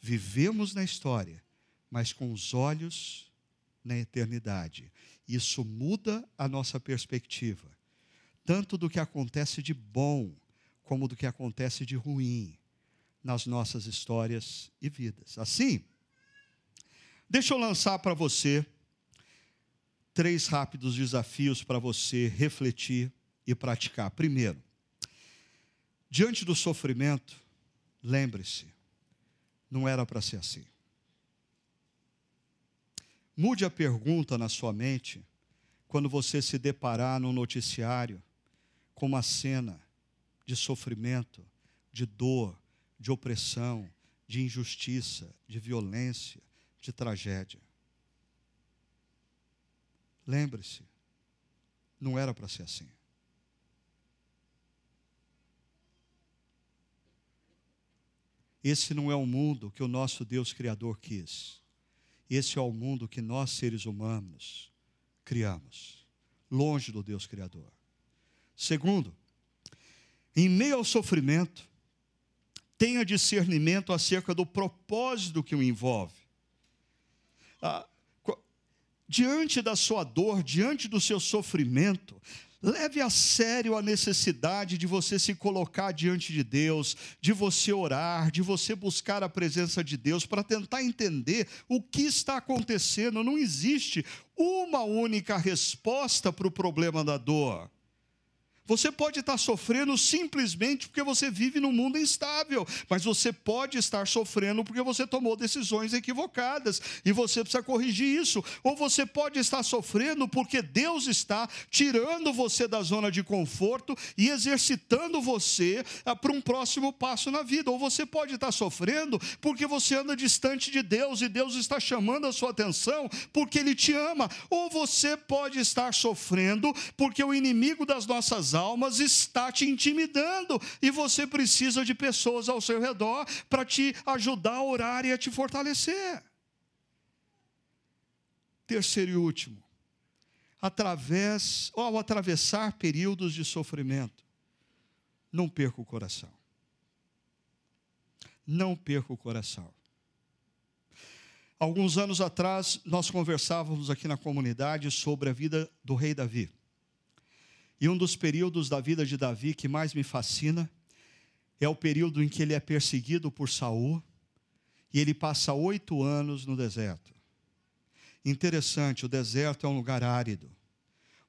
Vivemos na história, mas com os olhos na eternidade. Isso muda a nossa perspectiva, tanto do que acontece de bom como do que acontece de ruim nas nossas histórias e vidas. Assim, deixa eu lançar para você três rápidos desafios para você refletir e praticar. Primeiro, diante do sofrimento, lembre-se, não era para ser assim. Mude a pergunta na sua mente quando você se deparar no noticiário com uma cena de sofrimento, de dor, de opressão, de injustiça, de violência, de tragédia. Lembre-se, não era para ser assim. Esse não é o mundo que o nosso Deus Criador quis. Esse é o mundo que nós, seres humanos, criamos, longe do Deus Criador. Segundo, em meio ao sofrimento, tenha discernimento acerca do propósito que o envolve. Ah, diante da sua dor, diante do seu sofrimento, Leve a sério a necessidade de você se colocar diante de Deus, de você orar, de você buscar a presença de Deus para tentar entender o que está acontecendo. Não existe uma única resposta para o problema da dor. Você pode estar sofrendo simplesmente porque você vive num mundo instável, mas você pode estar sofrendo porque você tomou decisões equivocadas e você precisa corrigir isso. Ou você pode estar sofrendo porque Deus está tirando você da zona de conforto e exercitando você ah, para um próximo passo na vida. Ou você pode estar sofrendo porque você anda distante de Deus e Deus está chamando a sua atenção porque Ele te ama. Ou você pode estar sofrendo porque o inimigo das nossas almas está te intimidando e você precisa de pessoas ao seu redor para te ajudar a orar e a te fortalecer. Terceiro e último, através, ao atravessar períodos de sofrimento, não perca o coração. Não perca o coração. Alguns anos atrás, nós conversávamos aqui na comunidade sobre a vida do rei Davi. E um dos períodos da vida de Davi que mais me fascina é o período em que ele é perseguido por Saul e ele passa oito anos no deserto. Interessante, o deserto é um lugar árido.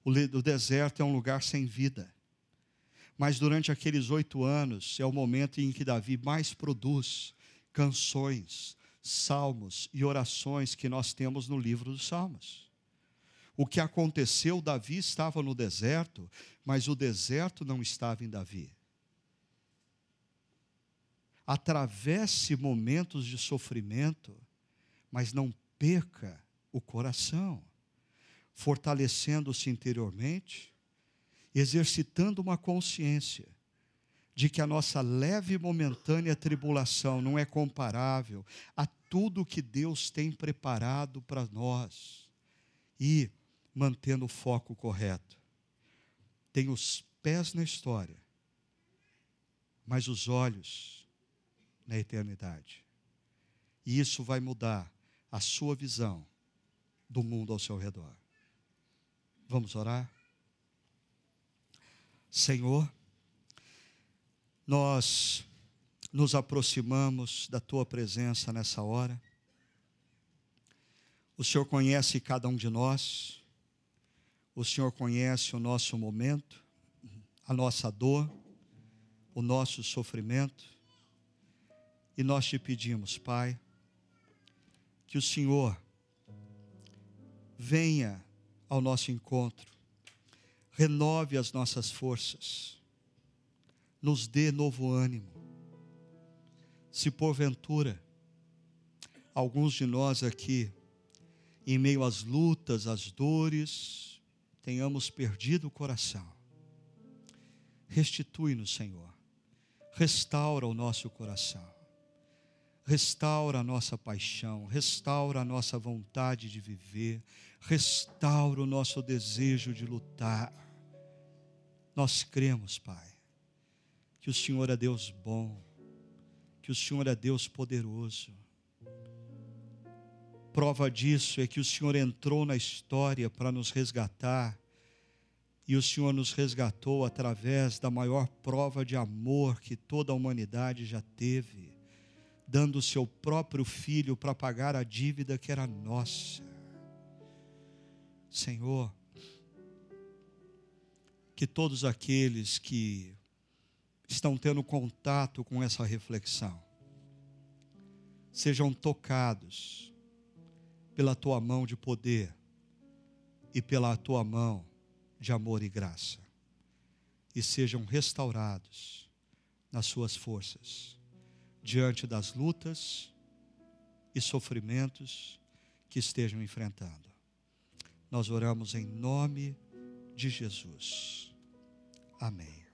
O, deserto é um lugar sem vida. Mas durante aqueles oito anos é o momento em que Davi mais produz canções, salmos e orações que nós temos no livro dos Salmos. O que aconteceu, Davi estava no deserto, mas o deserto não estava em Davi. Atravesse momentos de sofrimento, mas não perca o coração, fortalecendo-se interiormente, exercitando uma consciência de que a nossa leve e momentânea tribulação não é comparável a tudo que Deus tem preparado para nós. E mantendo o foco correto. Tem os pés na história, mas os olhos na eternidade. E isso vai mudar a sua visão do mundo ao seu redor. Vamos orar? Senhor, nós nos aproximamos da tua presença nessa hora. O Senhor conhece cada um de nós. O Senhor conhece o nosso momento, a nossa dor, o nosso sofrimento. E nós te pedimos, Pai, que o Senhor venha ao nosso encontro, renove as nossas forças, nos dê novo ânimo. Se porventura alguns de nós aqui, em meio às lutas, às dores, tenhamos perdido o coração. Restitui-nos, Senhor. Restaura o nosso coração. Restaura a nossa paixão, restaura a nossa vontade de viver, restaura o nosso desejo de lutar. Nós cremos, Pai, que o Senhor é Deus bom, que o Senhor é Deus poderoso Prova disso é que o Senhor entrou na história para nos resgatar, e o Senhor nos resgatou através da maior prova de amor que toda a humanidade já teve, dando o seu próprio filho para pagar a dívida que era nossa. Senhor, que todos aqueles que estão tendo contato com essa reflexão sejam tocados pela tua mão de poder e pela tua mão de amor e graça e sejam restaurados nas suas forças diante das lutas e sofrimentos que estejam enfrentando. Nós oramos em nome de Jesus. Amém.